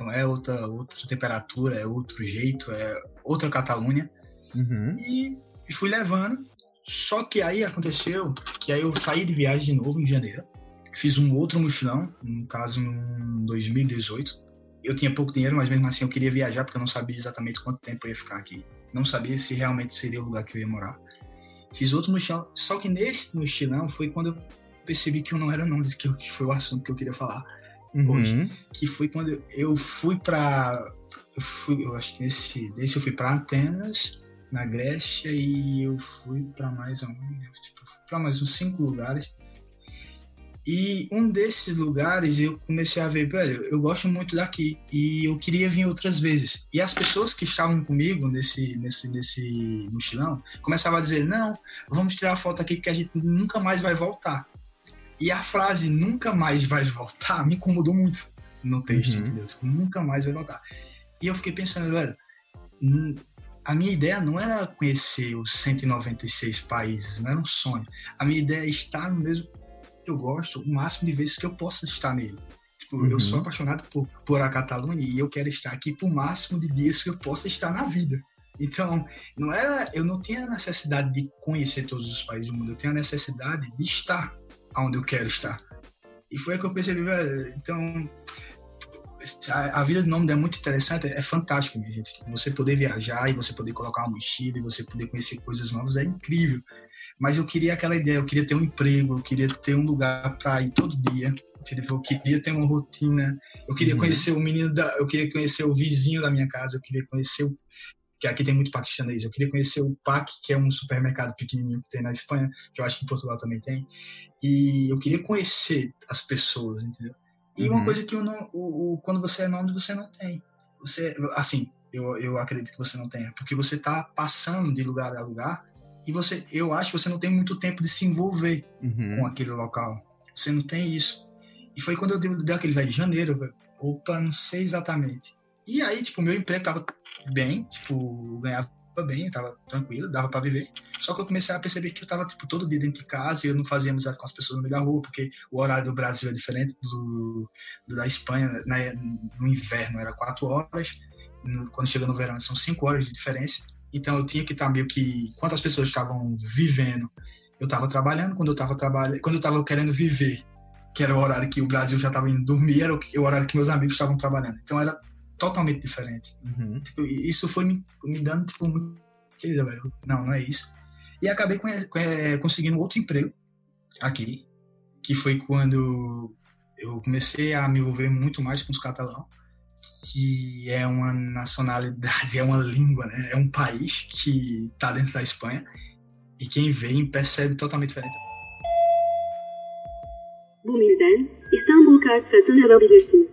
Então, é outra, outra temperatura, é outro jeito, é outra Catalunha. Uhum. E, e fui levando. Só que aí aconteceu que aí eu saí de viagem de novo em janeiro. Fiz um outro mochilão, no caso em 2018. Eu tinha pouco dinheiro, mas mesmo assim eu queria viajar porque eu não sabia exatamente quanto tempo eu ia ficar aqui. Não sabia se realmente seria o lugar que eu ia morar. Fiz outro mochilão, só que nesse mochilão foi quando eu percebi que eu não era nômade, que, que foi o assunto que eu queria falar uhum. hoje. Que foi quando eu fui para eu fui, eu acho que nesse desse eu fui para Atenas, na Grécia e eu fui para mais um, tipo, para mais uns cinco lugares. E um desses lugares eu comecei a ver, velho, eu gosto muito daqui e eu queria vir outras vezes. E as pessoas que estavam comigo nesse, nesse, nesse mochilão começavam a dizer: não, vamos tirar a foto aqui porque a gente nunca mais vai voltar. E a frase nunca mais vai voltar me incomodou muito no texto, uhum. entendeu? Tipo, nunca mais vai voltar. E eu fiquei pensando, velho, a minha ideia não era conhecer os 196 países, não era um sonho. A minha ideia é estar no mesmo que eu gosto, o máximo de vezes que eu possa estar nele. Tipo, uhum. eu sou uhum. apaixonado por, por a Catalunha e eu quero estar aqui por máximo de dias que eu possa estar na vida. Então, não era, eu não tinha a necessidade de conhecer todos os países do mundo, eu tenho a necessidade de estar onde eu quero estar. E foi que eu percebi, velho, então a, vida de nômade é muito interessante, é, é fantástico, minha gente. Você poder viajar e você poder colocar uma mochila e você poder conhecer coisas novas é incrível. Mas eu queria aquela ideia, eu queria ter um emprego, eu queria ter um lugar para ir todo dia, entendeu? Eu queria ter uma rotina, eu queria uhum. conhecer o menino da, eu queria conhecer o vizinho da minha casa, eu queria conhecer o que aqui tem muito paquistanês. Eu queria conhecer o PAC, que é um supermercado pequenininho que tem na Espanha, que eu acho que em Portugal também tem. E eu queria conhecer as pessoas, entendeu? E uhum. uma coisa que eu não, o, o, quando você é nômade, você não tem. Você, assim, eu, eu acredito que você não tenha, porque você está passando de lugar a lugar e você, eu acho que você não tem muito tempo de se envolver uhum. com aquele local. Você não tem isso. E foi quando eu dei, dei aquele velho de janeiro, opa, não sei exatamente. E aí, tipo, meu emprego tava bem, tipo, ganhava bem, tava tranquilo, dava para viver. Só que eu comecei a perceber que eu tava, tipo, todo dia dentro de casa e eu não fazia amizade com as pessoas no meio da rua, porque o horário do Brasil é diferente do, do da Espanha. Né? No inverno era quatro horas, no, quando chega no verão são cinco horas de diferença. Então eu tinha que estar meio que. Quantas pessoas estavam vivendo? Eu estava trabalhando, quando eu estava trabalhando, quando eu estava querendo viver, que era o horário que o Brasil já estava indo dormir, era o horário que meus amigos estavam trabalhando. Então era totalmente diferente. Uhum. Tipo, isso foi me, me dando, tipo, muito. Velho. Não, não é isso. E acabei conseguindo outro emprego aqui, que foi quando eu comecei a me envolver muito mais com os catalães, que é uma nacionalidade, é uma língua, né? É um país que está dentro da Espanha e quem vem percebe totalmente diferente.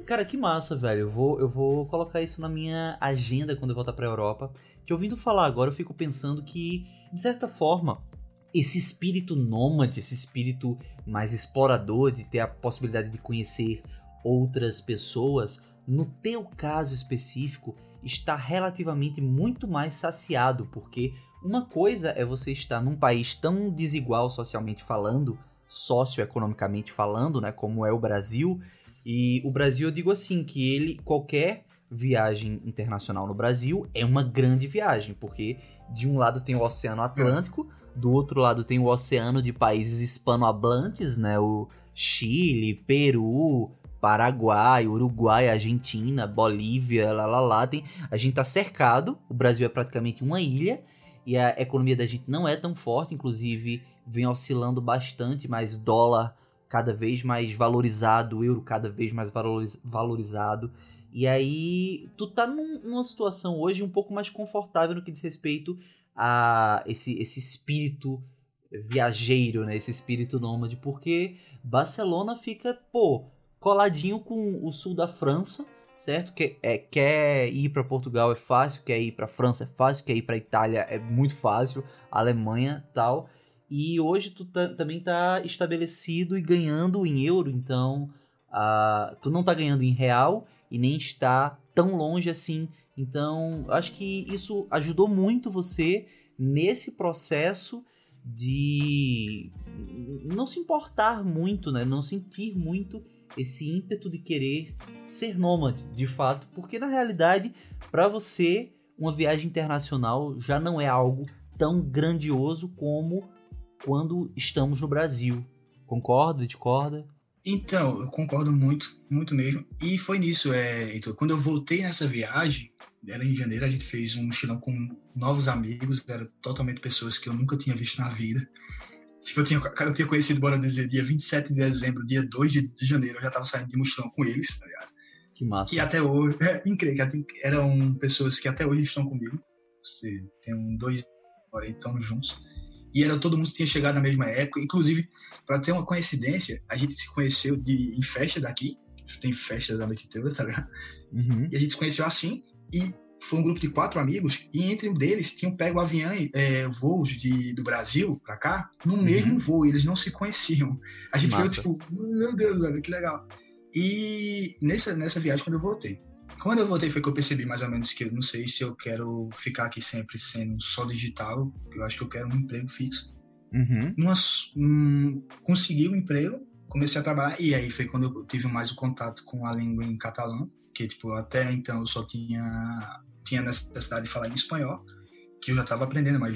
Cara, que massa, velho. Eu vou, eu vou colocar isso na minha agenda quando eu voltar pra Europa. Que ouvindo falar agora, eu fico pensando que, de certa forma, esse espírito nômade, esse espírito mais explorador, de ter a possibilidade de conhecer outras pessoas, no teu caso específico, está relativamente muito mais saciado, porque uma coisa é você estar num país tão desigual socialmente falando, socioeconomicamente falando, né, como é o Brasil. E o Brasil, eu digo assim, que ele, qualquer viagem internacional no Brasil é uma grande viagem, porque de um lado tem o Oceano Atlântico, do outro lado tem o oceano de países hispanohablantes, né, o Chile, Peru, Paraguai, Uruguai, Argentina, Bolívia, lá lá lá, tem, a gente tá cercado, o Brasil é praticamente uma ilha, e a economia da gente não é tão forte, inclusive vem oscilando bastante, mas dólar cada vez mais valorizado, euro cada vez mais valorizado. E aí, tu tá num, numa situação hoje um pouco mais confortável no que diz respeito a esse, esse espírito viajeiro, né? Esse espírito nômade, porque Barcelona fica, pô, coladinho com o sul da França, certo? Que, é, quer ir para Portugal é fácil, quer ir para França é fácil, quer ir para Itália é muito fácil, Alemanha tal. E hoje tu também tá estabelecido e ganhando em euro, então uh, tu não tá ganhando em real e nem está tão longe assim. Então, acho que isso ajudou muito você nesse processo de não se importar muito, né? Não sentir muito esse ímpeto de querer ser nômade, de fato, porque na realidade, para você, uma viagem internacional já não é algo tão grandioso como quando estamos no Brasil. Concorda? Discorda? Então, eu concordo muito, muito mesmo. E foi nisso, é, então, quando eu voltei nessa viagem, era em janeiro, a gente fez um mochilão com novos amigos, eram totalmente pessoas que eu nunca tinha visto na vida. Tipo, eu tinha, eu tinha conhecido, bora dizer, dia 27 de dezembro, dia 2 de, de janeiro, eu já tava saindo de mochilão com eles, tá ligado? Que massa. E até hoje, é incrível, eram pessoas que até hoje estão comigo. Tem um, dois, agora estão juntos e era todo mundo que tinha chegado na mesma época. Inclusive, para ter uma coincidência, a gente se conheceu de, em festa daqui. Tem festas da noite inteira, tá ligado? Uhum. E a gente se conheceu assim. E foi um grupo de quatro amigos. E entre um deles tinham pego avião, é, voos de, do Brasil para cá, no uhum. mesmo voo. E eles não se conheciam. A gente Massa. tipo, meu Deus, velho, que legal. E nessa, nessa viagem, quando eu voltei, quando eu voltei foi que eu percebi mais ou menos que eu não sei se eu quero ficar aqui sempre sendo só digital. Eu acho que eu quero um emprego fixo. Uhum. Numa, um, consegui um emprego, comecei a trabalhar e aí foi quando eu tive mais o contato com a língua em catalão, que tipo até então eu só tinha tinha necessidade de falar em espanhol, que eu já estava aprendendo, mas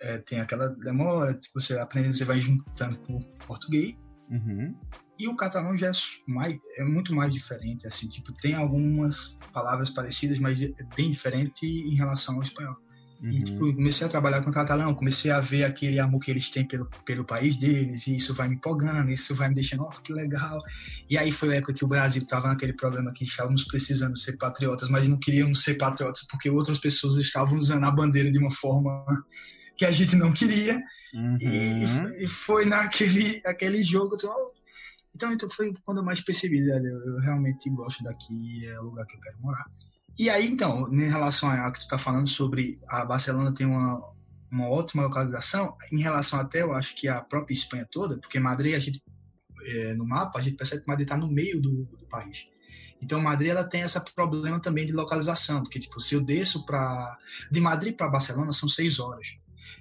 é, tem aquela demora, tipo, você aprendendo, você vai juntando com o português. Uhum. E o catalão já é, mais, é muito mais diferente, assim, tipo, tem algumas palavras parecidas, mas é bem diferente em relação ao espanhol. Uhum. E, tipo, comecei a trabalhar com o catalão, comecei a ver aquele amor que eles têm pelo, pelo país deles, e isso vai me empolgando, isso vai me deixando, oh, que legal. E aí foi a época que o Brasil estava naquele problema que estávamos precisando ser patriotas, mas não queríamos ser patriotas porque outras pessoas estavam usando a bandeira de uma forma que a gente não queria. Uhum. E, e, foi naquele aquele jogo, eu, oh, então, então foi quando eu mais percebi, eu, realmente gosto daqui, é o lugar que eu quero morar. E aí, então, em relação a que tu tá falando sobre a Barcelona tem uma, uma ótima localização, em relação até, eu acho que a própria Espanha toda, porque Madrid, a gente, é, no mapa, a gente percebe que Madrid está no meio do, do país. Então, Madrid ela tem esse problema também de localização, porque tipo, se eu desço para de Madrid para Barcelona são seis horas.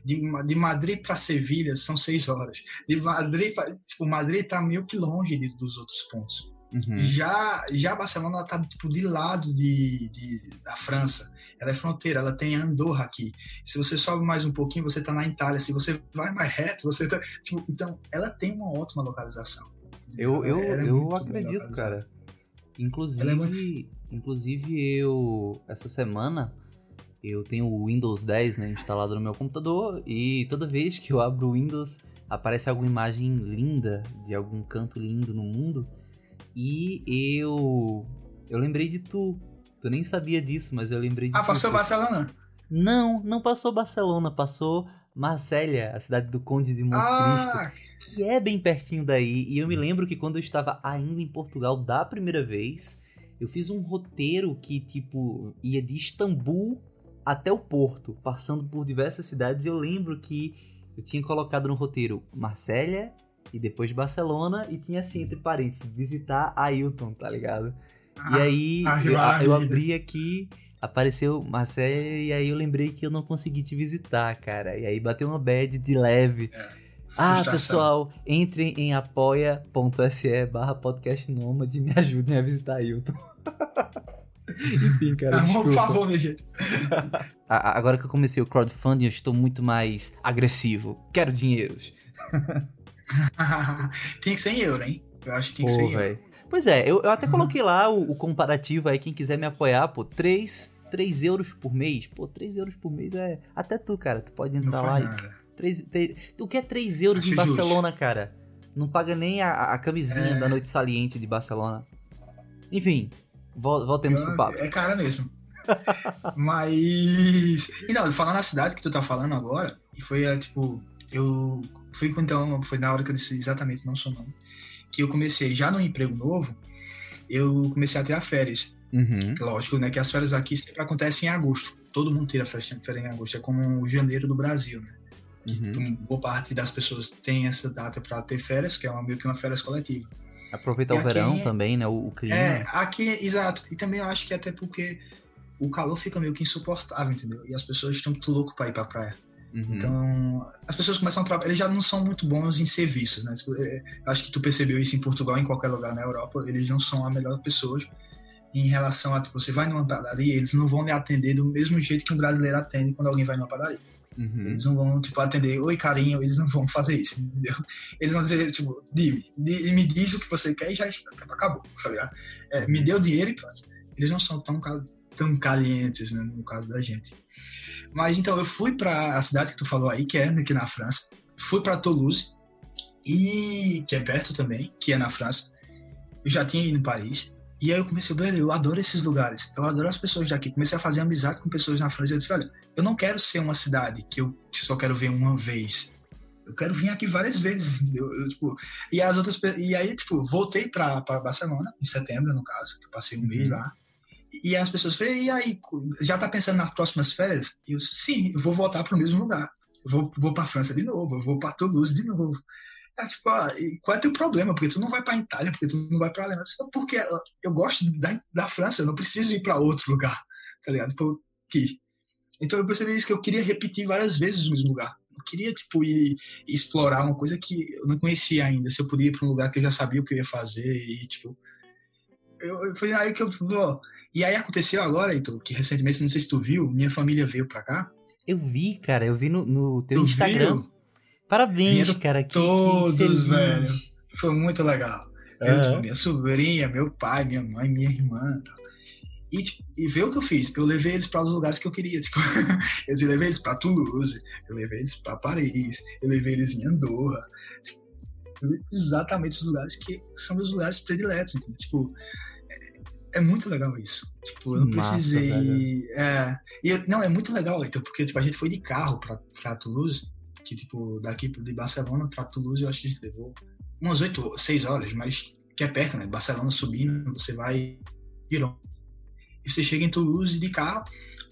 De, de Madrid para Sevilha são seis horas. De Madrid, tipo, Madrid está meio que longe de, dos outros pontos. Uhum. Já, já Barcelona está tipo, de lado de, de, da França. Ela é fronteira, ela tem Andorra aqui. Se você sobe mais um pouquinho, você está na Itália. Se você vai mais reto, você tá. Tipo, então, ela tem uma ótima localização. Eu, eu, é eu acredito, cara. Inclusive, é inclusive, eu, essa semana, eu tenho o Windows 10 né, instalado no meu computador e toda vez que eu abro o Windows aparece alguma imagem linda de algum canto lindo no mundo e eu eu lembrei de tu. Tu nem sabia disso, mas eu lembrei de Ah, passou Barcelona? Não, não passou Barcelona, passou Marselha, a cidade do Conde de Monte ah. Cristo, que é bem pertinho daí. E eu me lembro que quando eu estava ainda em Portugal da primeira vez, eu fiz um roteiro que tipo ia de Istambul até o Porto, passando por diversas cidades. Eu lembro que eu tinha colocado no roteiro Marsella e depois Barcelona e tinha assim entre parênteses visitar Ailton, tá ligado? Ah, e aí ah, eu, eu, abri aqui, apareceu Marcelo e aí eu lembrei que eu não consegui te visitar, cara. E aí bateu uma bad de leve. É, ah, pessoal, entrem em apoia.se barra podcast nômade e me ajudem a visitar Ailton. Enfim, cara. Ah, por favor, minha gente. Agora que eu comecei o crowdfunding, eu estou muito mais agressivo. Quero dinheiros. tem que ser em euro, hein? Eu acho que tem que ser em euro. Pois é, eu, eu até coloquei lá o, o, comparativo aí, quem quiser me apoiar, pô, 3, 3 euros por mês. Pô, 3 euros por mês é. Até tu, cara, tu pode entrar lá nada. e. 3, 3, o que é 3 euros acho em Barcelona, justo. cara? Não paga nem a, a camisinha é... da noite saliente de Barcelona. Enfim, voltemos pro papo. É cara mesmo. Mas. E não, falando na cidade que tu tá falando agora, e foi é, tipo. Eu. Foi então, foi na hora que eu disse exatamente, não sou nome. Que eu comecei já no emprego novo, eu comecei a tirar férias. Uhum. Lógico, né? Que as férias aqui sempre acontecem em agosto. Todo mundo tira férias em agosto. É como o janeiro do Brasil, né? Uhum. boa parte das pessoas tem essa data para ter férias, que é uma, meio que uma férias coletiva. Aproveitar o verão aqui- também, né? O, o clima. É, aqui, exato. E também eu acho que até porque o calor fica meio que insuportável, entendeu? E as pessoas estão muito loucas para ir pra praia. Uhum. Então, as pessoas começam a trabalhar, eles já não são muito bons em serviços, né? Tipo, é, Eu acho que tu percebeu isso em Portugal, em qualquer lugar na Europa, eles não são a melhor pessoas em relação a, tipo, você vai numa padaria, eles não vão lhe atender do mesmo jeito que um brasileiro atende quando alguém vai numa padaria. Uhum. Eles não vão, tipo, atender, oi, carinho, eles não vão fazer isso, entendeu? Eles vão dizer, tipo, Dime, di- me diz o que você quer e já está, acabou, tá ligado? É, me o dinheiro e pronto. Eles não são tão, tão calientes, né, no caso da gente. Mas então, eu fui para a cidade que tu falou aí, que é aqui na França, fui para Toulouse, e que é perto também, que é na França. Eu já tinha ido em Paris, e aí eu comecei, velho, eu adoro esses lugares, eu adoro as pessoas daqui. Comecei a fazer amizade com pessoas na França, eu disse, olha, eu não quero ser uma cidade que eu só quero ver uma vez. Eu quero vir aqui várias vezes? Eu, tipo, e as outras e aí tipo voltei para Barcelona em setembro no caso, que passei um mês Uhum. lá. E as pessoas falam, e aí, já tá pensando nas próximas férias? E eu, sim, eu vou voltar para o mesmo lugar. Eu vou, vou para França de novo, eu vou para Toulouse de novo. É tipo, ah, qual é teu problema? Porque tu não vai para Itália, porque tu não vai para Alemanha? Porque eu gosto da, da França, eu não preciso ir para outro lugar, tá ligado? Tipo, aqui. Então eu percebi isso que eu queria repetir várias vezes o mesmo lugar. Eu queria tipo ir, ir explorar uma coisa que eu não conhecia ainda. Se eu podia ir para um lugar que eu já sabia o que eu ia fazer e tipo eu, eu foi aí que eu ó, e aí aconteceu agora, Heitor, que recentemente não sei se tu viu, minha família veio para cá. Eu vi, cara, eu vi no, no teu Tu Instagram. viu? Parabéns, Vieram cara. Que, que todos, feliz. velho. Foi muito legal. Eu, tipo, minha sobrinha, meu pai, minha mãe, minha irmã. Tal. E, tipo, e vê o que eu fiz. Eu levei eles para os lugares que eu queria. Tipo, eu levei eles para Toulouse, eu levei eles para Paris, eu levei eles em Andorra. Tipo, exatamente os lugares que são meus lugares prediletos. Entendeu? Tipo, é, é muito legal isso. Tipo, eu não Que massa, precisei. é, e não, é muito legal, então, porque tipo, a gente foi de carro para Toulouse, que tipo, daqui de Barcelona para Toulouse, eu acho que a gente levou umas 8, 6 horas, mas que é perto, né? Barcelona subindo, você vai Giron. E você chega em Toulouse de carro,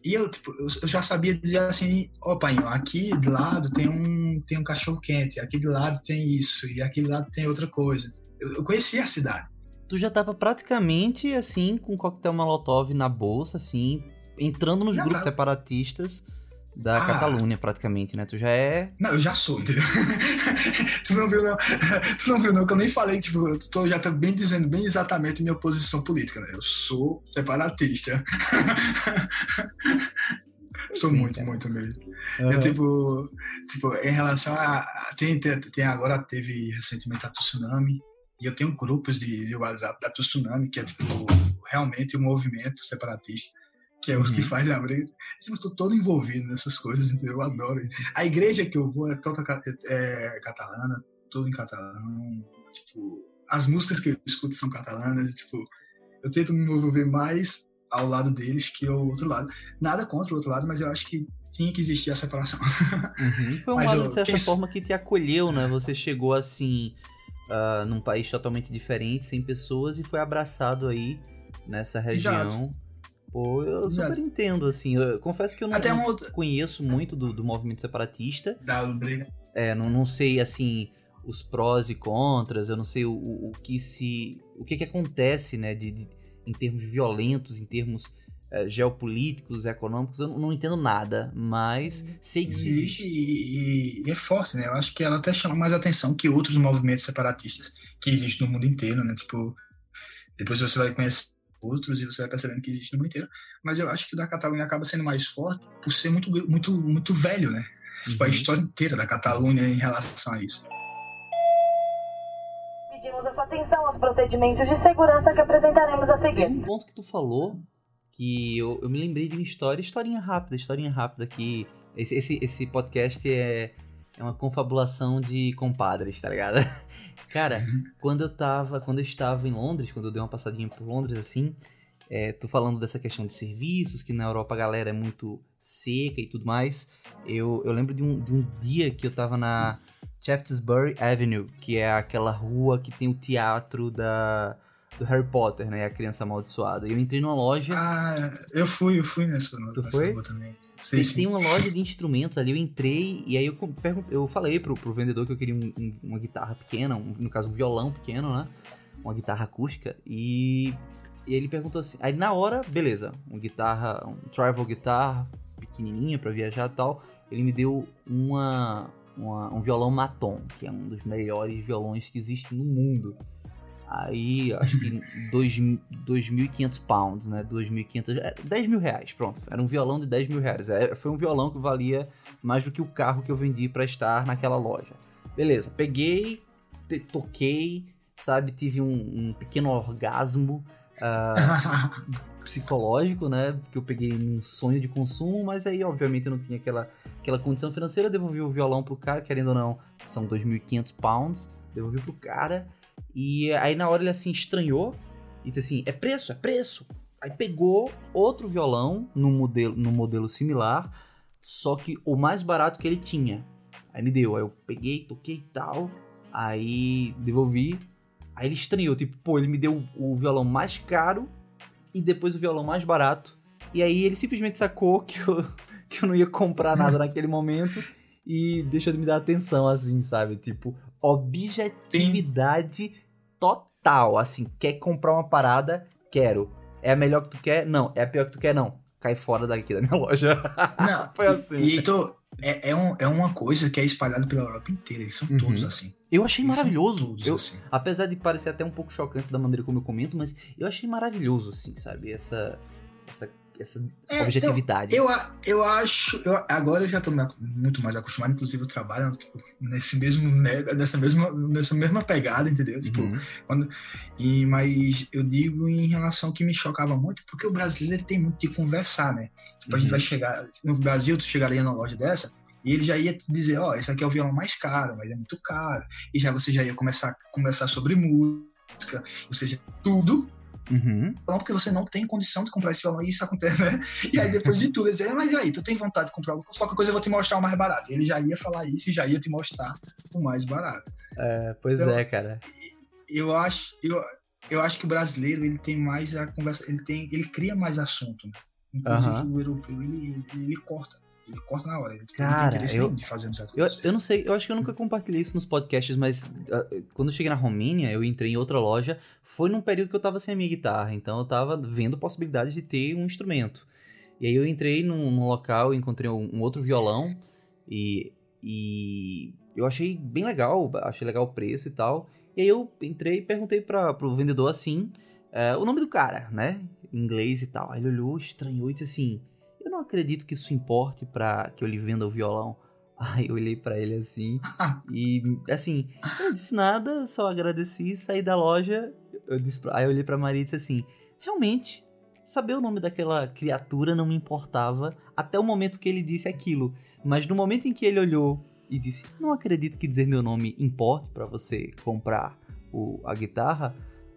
e eu, tipo, eu, já sabia dizer assim, ó pai, aqui de lado tem um, tem um cachorro quente, aqui de lado tem isso, e aqui de lado tem outra coisa. Eu, eu conhecia a cidade. Tu já tava praticamente assim, com coquetel molotov na bolsa, assim, entrando nos Já grupos tava. separatistas da Ah. Catalunha, praticamente, né? Tu já é. Não, eu já sou, entendeu? tu não viu, não? Tu não viu, não? Que eu nem falei, tipo, eu tô já tô bem dizendo bem exatamente minha posição política, né? Eu sou separatista. sou muito, cara. muito mesmo. Eu, tipo, tipo, em relação a. tem, tem agora, teve recentemente a tsunami, e eu tenho grupos de, de WhatsApp da tsunami, que é, tipo, realmente um movimento separatista, que é os que Uhum. fazem a briga. Eu estou todo envolvido nessas coisas, entendeu? Eu adoro. A igreja que eu vou é toda ca- é, catalana, tudo em catalão. Tipo, as músicas que eu escuto são catalanas, tipo, eu tento me envolver mais ao lado deles que ao outro lado. Nada contra o outro lado, mas eu acho que tinha que existir a separação. Uhum. E foi um lado, de certa forma, que te acolheu, né? Você chegou assim, ah, num país totalmente diferente, sem pessoas, e foi abraçado aí nessa região. Exato. Pô, eu super Exato. entendo, assim. Eu confesso que eu não, Até não outra. conheço muito do, do movimento separatista. Da briga. É, não, não sei, assim, os prós e contras, eu não sei o, o, o que se. o que que acontece, né, de, de- em termos violentos, em termos eh, geopolíticos, econômicos, eu não, não entendo nada, mas sei que isso E, existe. e- e é forte, né? Eu acho que ela até chama mais atenção que outros movimentos separatistas que existem no mundo inteiro, né? Tipo, depois você vai conhecer outros e você vai percebendo que existe no mundo inteiro. Mas eu acho que o da Catalunha acaba sendo mais forte por ser muito, muito, muito velho, né? Tipo, a Uhum. história inteira da Catalunha em relação a isso. Pedimos a sua atenção aos procedimentos de segurança que apresentaremos a Tem seguir. um ponto que tu falou que eu, eu me lembrei de uma história, historinha rápida, historinha rápida que esse, esse, esse podcast é, é uma confabulação de compadres, tá ligado? Cara, quando eu tava, quando eu estava em Londres, quando eu dei uma passadinha por Londres assim, é, tô falando dessa questão de serviços, que na Europa a galera é muito seca e tudo mais. Eu, eu lembro de um, de um dia que eu tava na Shaftesbury Avenue, que é aquela rua que tem o teatro da, do Harry Potter, né? A criança amaldiçoada. E eu entrei numa loja. Ah, eu fui, eu fui nessa, Tu nessa foi? rua também. Sim, Tem, sim. tem uma loja de instrumentos ali, eu entrei e aí eu, eu falei pro, pro vendedor que eu queria um- um- uma guitarra pequena, um- no caso um violão pequeno, né? Uma guitarra acústica. E, e ele perguntou assim. Aí na hora, beleza, uma guitarra, um travel guitar pequenininha pra viajar e tal. Ele me deu uma, uma- um violão Maton, que é um dos melhores violões que existe no mundo. Aí, acho que dois- 2.500 pounds, né? 2.500... é, 10 mil reais, pronto. Era um violão de 10 mil reais. É, foi um violão que valia mais do que o carro que eu vendi pra estar naquela loja. Beleza, peguei, te- toquei, sabe? Tive um, um pequeno orgasmo ah, psicológico, né? Porque eu peguei num sonho de consumo, mas aí, obviamente, eu não tinha aquela, aquela condição financeira. Devolvi o violão pro cara, querendo ou não, são 2.500 pounds. Devolvi pro cara. E aí, na hora, ele assim estranhou e disse assim: é preço, é preço. Aí pegou outro violão no modelo, no modelo similar, só que o mais barato que ele tinha. Aí me deu, aí eu peguei, toquei e tal. Aí devolvi. Aí ele estranhou, tipo, pô, ele me deu o violão mais caro e depois o violão mais barato. E aí ele simplesmente sacou que eu, que eu não ia comprar nada naquele momento e deixou de me dar atenção, assim, sabe? Tipo, objetividade total. Assim, quer comprar uma parada? Quero. É a melhor que tu quer? Não. É a pior que tu quer? Não. Cai fora daqui da minha loja. Não, Foi assim. E, então, é, é, um- é uma coisa que é espalhada pela Europa inteira. Eles são Uhum. todos assim. Eu achei Eles maravilhoso. Todos Eu, assim. Apesar de parecer até um pouco chocante da maneira como eu comento, mas eu achei maravilhoso, assim, sabe? Essa, essa, essa É, objetividade. Eu, a- eu acho. eu- agora eu já ac- muito mais acostumado, inclusive eu trabalho tipo, nesse mesmo, nessa, mesma, nessa mesma pegada, entendeu? Tipo, Uhum. E, mas eu digo em relação que me chocava muito, porque o brasileiro ele tem muito de conversar, né? Tipo, a gente Uhum. vai chegar. No Brasil, tu chegaria numa loja dessa e ele já ia te dizer: Ó, esse aqui é o violão mais caro, mas é muito caro. E já você já ia começar a conversar sobre música, ou seja, tudo. Uhum. Não, porque você não tem condição de comprar esse violão e isso acontece, né? E aí depois de tudo, ele dizia, mas e aí, tu tem vontade de comprar? Qualquer coisa eu vou te mostrar o mais barato. Ele já ia falar isso e já ia te mostrar o mais barato. É, pois Eu- é, cara. eu acho, eu, eu acho que o brasileiro ele tem mais a conversa, ele tem, ele cria mais assunto. Né? Inclusive Aham. o europeu ele, ele, ele corta, ele corta na hora. Ele, Cara, tem eu- de fazer um certo Eu, eu não sei, eu acho que eu nunca compartilhei isso nos podcasts, mas ah, quando eu cheguei na Romênia, eu entrei em outra loja, foi num período que eu tava sem a minha guitarra, então eu tava vendo possibilidades de ter um instrumento. E aí eu entrei num, num local, encontrei um, um outro violão e, e eu achei bem legal, achei legal o preço e tal. E aí eu entrei e perguntei pra, pro vendedor assim, é, o nome do cara, né? Em inglês e tal. Aí ele olhou, estranhou e disse assim: não acredito que isso importe pra que eu lhe venda o violão. Aí eu olhei pra ele assim e assim, eu não disse nada, só agradeci, saí da loja. Eu disse pra- aí eu olhei pra Maria e disse assim: realmente, saber o nome daquela criatura não me importava até o momento que ele disse aquilo. Mas no momento em que ele olhou e disse: Não acredito que dizer meu nome importe pra você comprar o, a guitarra,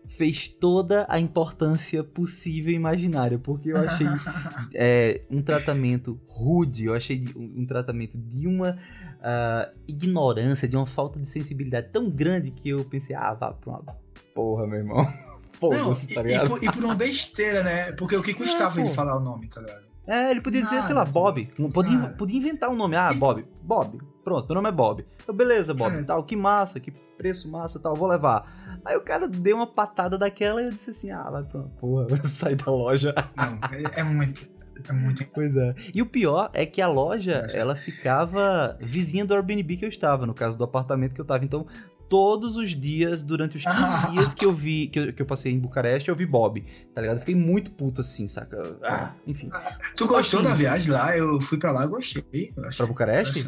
fez toda a importância possível e imaginária, porque eu achei é, um tratamento rude, eu achei um, tratamento de uma ah, ignorância, de uma falta de sensibilidade tão grande que eu pensei, ah, vá pra uma porra, meu irmão. Não, Foda-se, e, tá e ligado? por, e por uma besteira, né? Porque o que custava É, ele pô. falar o nome, tá ligado? É, ele podia dizer, sei lá, Bob. Podia, podia inventar um nome. Ah, Ele- Bob. Bob. Pronto, meu nome é Bob. Eu, beleza, Bob. É. Tal, que massa, que preço massa, tal, vou levar. Aí o cara deu uma patada daquela e eu disse assim, ah, vai pra uma porra, sair da loja. Não, é, é muito. É muito. Pois é. E o pior é que a loja, Mas- ela ficava vizinha do Airbnb que eu estava, no caso do apartamento que eu estava. Então, todos os dias, durante os 15 dias que eu vi, que eu, que eu passei em Bucareste, eu vi Bob, tá ligado? Eu fiquei muito puto assim, saca? Ah, enfim. Tu gostou Assim. da viagem lá? Eu fui pra lá, gostei. Eu Pra Bucareste?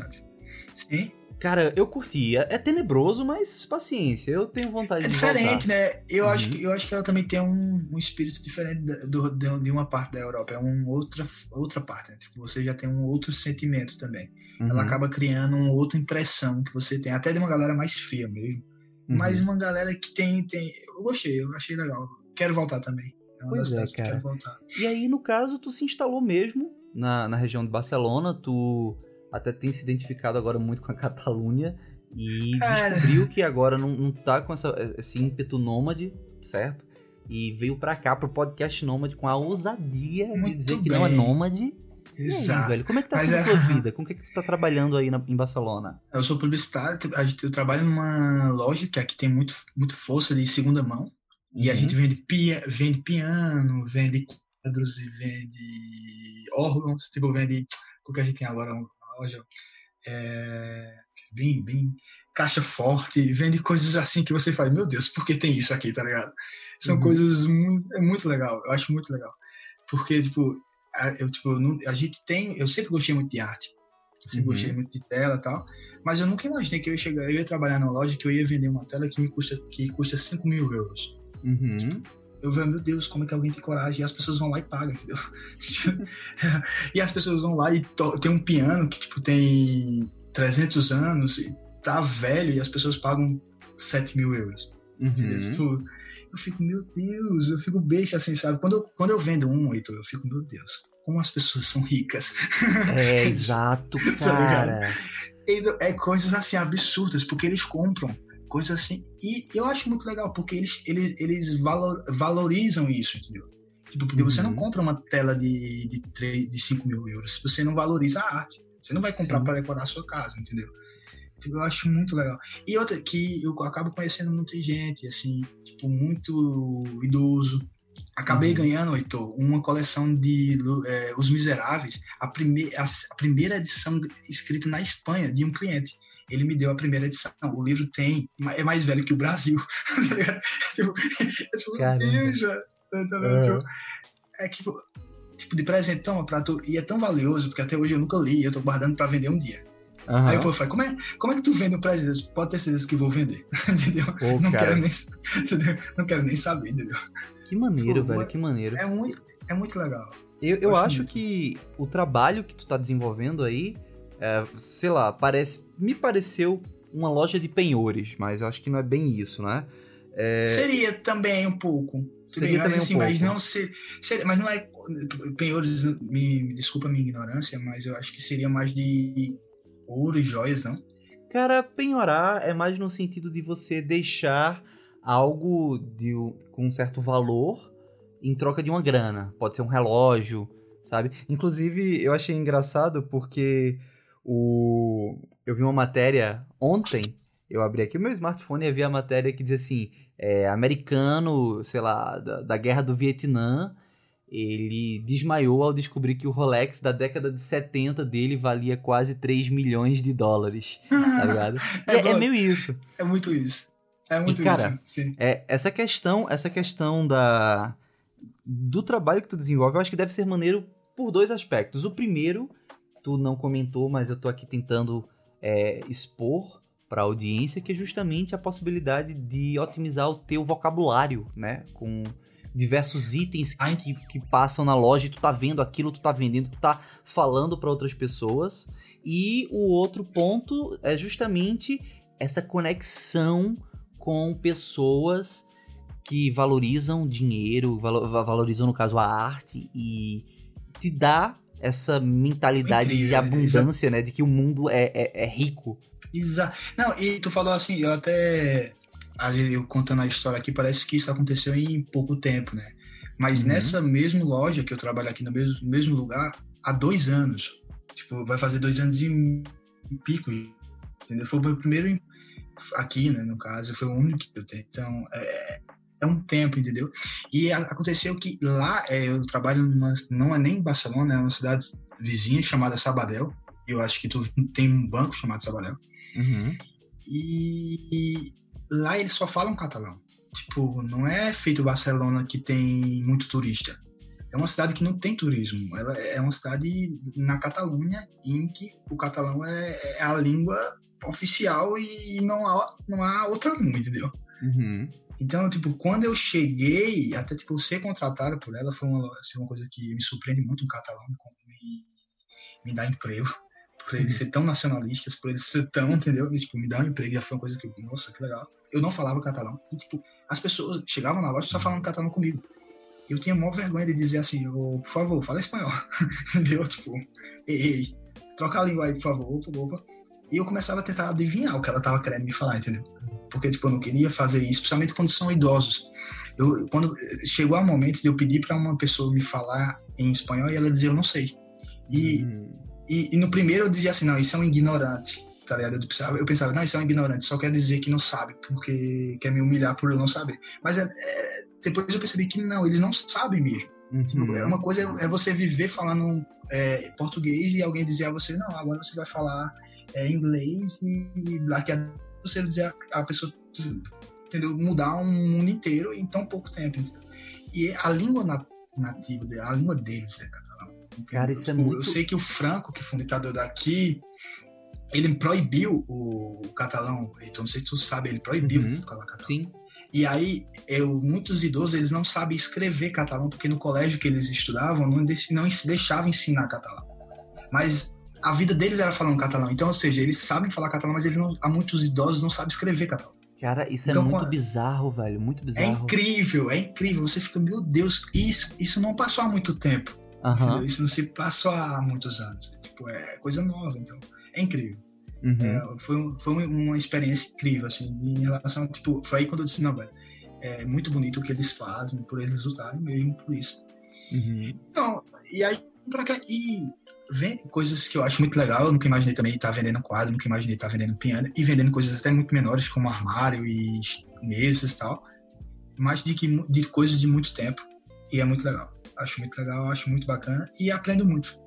Sim. Cara, eu curti. É, é tenebroso, mas paciência. Eu tenho vontade É de diferente, né? Eu, Uhum. acho que, eu acho que ela também tem um, um espírito diferente do, de, de uma parte da Europa. É uma outra, outra parte, né? Tipo, você já tem um outro sentimento também. voltar. Ela Uhum, acaba criando uma outra impressão que você tem, até de uma galera mais fria mesmo. uhum. Mas uma galera que tem, tem. Eu gostei, eu achei legal. Quero voltar também. É uma Pois das é, que cara. quero voltar. E aí, no caso, tu se instalou mesmo na, na região de Barcelona. Tu até tem se identificado agora muito com a Catalunha. E Cara. descobriu que agora não, não tá com essa, esse ímpeto nômade, certo? e veio pra cá pro podcast Nômade com a ousadia de Muito dizer que não é bem. nômade. E aí, Exato. velho, como é que tá Mas sendo a é- tua vida? Com o que, que tu tá trabalhando aí na- em Barcelona? Eu sou publicitário, eu trabalho numa loja que aqui tem muito, muito força de segunda mão. E a Uhum. gente vende, pia, vende piano, vende quadros e vende órgãos, tipo, vende o que a gente tem agora loja. É, bem, bem caixa forte, vende coisas assim que você fala, meu Deus, por que tem isso aqui, tá ligado? São Uhum. coisas muito, é muito legal, eu acho muito legal. Porque, tipo, a, eu, tipo, não- a gente tem, eu sempre gostei muito de arte, sempre Uhum. gostei muito de tela e tal, mas eu nunca imaginei que eu ia chegar, eu ia trabalhar numa loja que eu ia vender uma tela que me custa, que custa 5 mil euros. Uhum. Eu vejo, meu Deus, como é que alguém tem coragem? E as pessoas vão lá e pagam, entendeu? e as pessoas vão lá e tem um piano que, tipo, tem 300 anos e tá velho e as pessoas pagam 7 mil euros. Uhum. Tipo, eu fico, meu Deus, eu fico besta assim, sabe? Quando eu, quando eu vendo um, Heitor, eu fico, meu Deus, como as pessoas são ricas. É, exato, Tá cara. É coisas assim absurdas, porque eles compram coisas assim. E eu acho muito legal, porque eles, eles, eles valor, valorizam isso, entendeu? Tipo, porque você não Uhum. compra uma tela de, de, 3, de 5 mil euros se você não valoriza a arte. Você não vai comprar para decorar a sua casa, entendeu? Tipo, eu acho muito legal. E outra, que eu acabo conhecendo muita gente, assim, tipo, muito idoso. Acabei Uhum. ganhando, Heitor, uma coleção de eh, Os Miseráveis, a, prime a, a primeira edição escrita na Espanha, de um cliente. Ele me deu a primeira edição. O livro tem, é mais velho que o Brasil. tá ligado? tipo, eu tipo, meu Caramba. Deus, já. ligado? Tipo, É que, tipo, tipo, de presente, toma pra tu. E é tão valioso, porque até hoje eu nunca li, eu tô guardando pra vender um dia. Aham. Aí o povo fala, como é, como é que tu vende um presente? Pode ter certeza que eu vou vender, entendeu? Pô, não, cara, quero nem, entendeu? não quero nem saber, entendeu? que maneiro, Pô, velho, que maneiro. É muito, é muito legal. Eu, eu gosto acho muito. que o trabalho que tu tá desenvolvendo aí, é, sei lá, parece. Me pareceu uma loja de penhores, mas eu acho que não é bem isso, né? É, Seria também um pouco. Seria mas, também um assim, Mas pouco. não ser, seria, mas não é penhores, me, desculpa a minha ignorância, mas eu acho que seria mais de ouro e joias, não? Cara, penhorar é mais no sentido de você deixar algo de, com um certo valor em troca de uma grana. Pode ser um relógio, sabe? Inclusive, eu achei engraçado porque o eu vi uma matéria ontem. Eu abri aqui o meu smartphone e vi a matéria que diz assim: é, americano, sei lá, da, da guerra do Vietnã, ele desmaiou ao descobrir que o Rolex da década de 70 dele valia quase 3 milhões de dólares. Tá ligado? E É, é, é meio isso. É muito isso. É muito cara, isso. Sim. É, essa questão, essa questão da do trabalho que tu desenvolve, eu acho que deve ser maneiro por dois aspectos. O primeiro, tu não comentou, mas eu tô aqui tentando é, expor para a audiência, que é justamente a possibilidade de otimizar o teu vocabulário, né? Com diversos itens que, que passam na loja e tu tá vendo aquilo, tu tá vendendo, tu tá falando para outras pessoas. E o outro ponto é justamente essa conexão com pessoas que valorizam dinheiro, valo- va- valorizam, no caso, a arte e te dá essa mentalidade de Incrível, abundância, né? De que o mundo é, é, é rico. Exato. Não, e tu falou assim, eu até. Eu contando a história aqui, parece que isso aconteceu em pouco tempo, né? Mas Uhum. nessa mesma loja que eu trabalho aqui no mesmo, mesmo lugar, há dois anos. Tipo, vai fazer dois anos e pico. Entendeu? Foi o meu primeiro aqui, né? No caso, foi o único que eu tenho. Então, é, é um tempo, entendeu? E aconteceu que lá é, eu trabalho numa. Não é nem em Barcelona, é uma cidade vizinha chamada Sabadell. Eu acho que tu tem um banco chamado Sabadell. E lá eles só falam catalão. Tipo, não é feito Barcelona que tem muito turista. É uma cidade que não tem turismo. Ela é uma cidade na Catalunha em que o catalão é, é a língua oficial e não há, não há outra língua, entendeu? Uhum. Então, tipo, quando eu cheguei, até tipo ser contratado por ela foi uma, assim, uma coisa que me surpreende muito um catalão, me, me dá emprego, por eles ser tão nacionalistas, por eles ser tão, entendeu? E, tipo, me dá um emprego, já foi uma coisa que, nossa, que legal. Eu não falava catalão, e tipo, as pessoas chegavam na loja só falando catalão comigo. Eu tinha maior vergonha de dizer assim, "Ô, por favor, fala espanhol, entendeu? Tipo, ei, ei, troca a língua aí, por favor, opa, opa. E eu começava a tentar adivinhar o que ela tava querendo me falar, entendeu? Porque, tipo, eu não queria fazer isso, principalmente quando são idosos. Eu, quando chegou o momento de eu pedir para uma pessoa me falar em espanhol e ela dizia, eu não sei. E, Hum. e, e no primeiro eu dizia assim, não, isso é um ignorante, tá ligado? Eu pensava, eu pensava, não, isso é um ignorante, só quer dizer que não sabe, porque quer me humilhar por eu não saber. Mas é, é, depois eu percebi que não, eles não sabem mesmo. Tipo, Uhum. é uma coisa é você viver falando é, português e alguém dizer a você, não, agora você vai falar é, inglês e, e daqui a você dizer a, a pessoa, entendeu? Mudar um mundo inteiro em tão pouco tempo, entendeu? E a língua na- nativa, a língua deles é catalão. entendeu? Cara, isso é Tipo, muito- Eu sei que o Franco, que foi o ditador daqui, ele proibiu o, catalão, então não sei se tu sabe, ele proibiu Uhum. falar catalão. Sim. E aí, eu, muitos idosos, eles não sabem escrever catalão, porque no colégio que eles estudavam, não, não deixava ensinar catalão. Mas a vida deles era falando catalão. Então, ou seja, eles sabem falar catalão, mas eles não, há muitos idosos não sabem escrever catalão. Cara, isso Então, é muito bizarro, velho. Muito É bizarro. incrível, é incrível. Você fica, meu Deus, isso, isso não passou há muito tempo. Entendeu? Isso não se passou há muitos anos. Tipo, é coisa nova, então é incrível. Uhum. É, foi, um- foi uma- uma experiência incrível, assim, em relação, tipo, foi aí quando eu disse, não, velho, é muito bonito o que eles fazem, por eles lutarem mesmo por isso. Uhum. Então, e aí, pra cá, e vende coisas que eu acho muito legal, eu nunca imaginei também estar vendendo quadro, nunca imaginei estar vendendo piano, e vendendo coisas até muito menores, como armário e mesas e tal, mas de, que, de coisas de muito tempo, e é muito legal. Acho muito legal, acho muito bacana, e aprendo muito.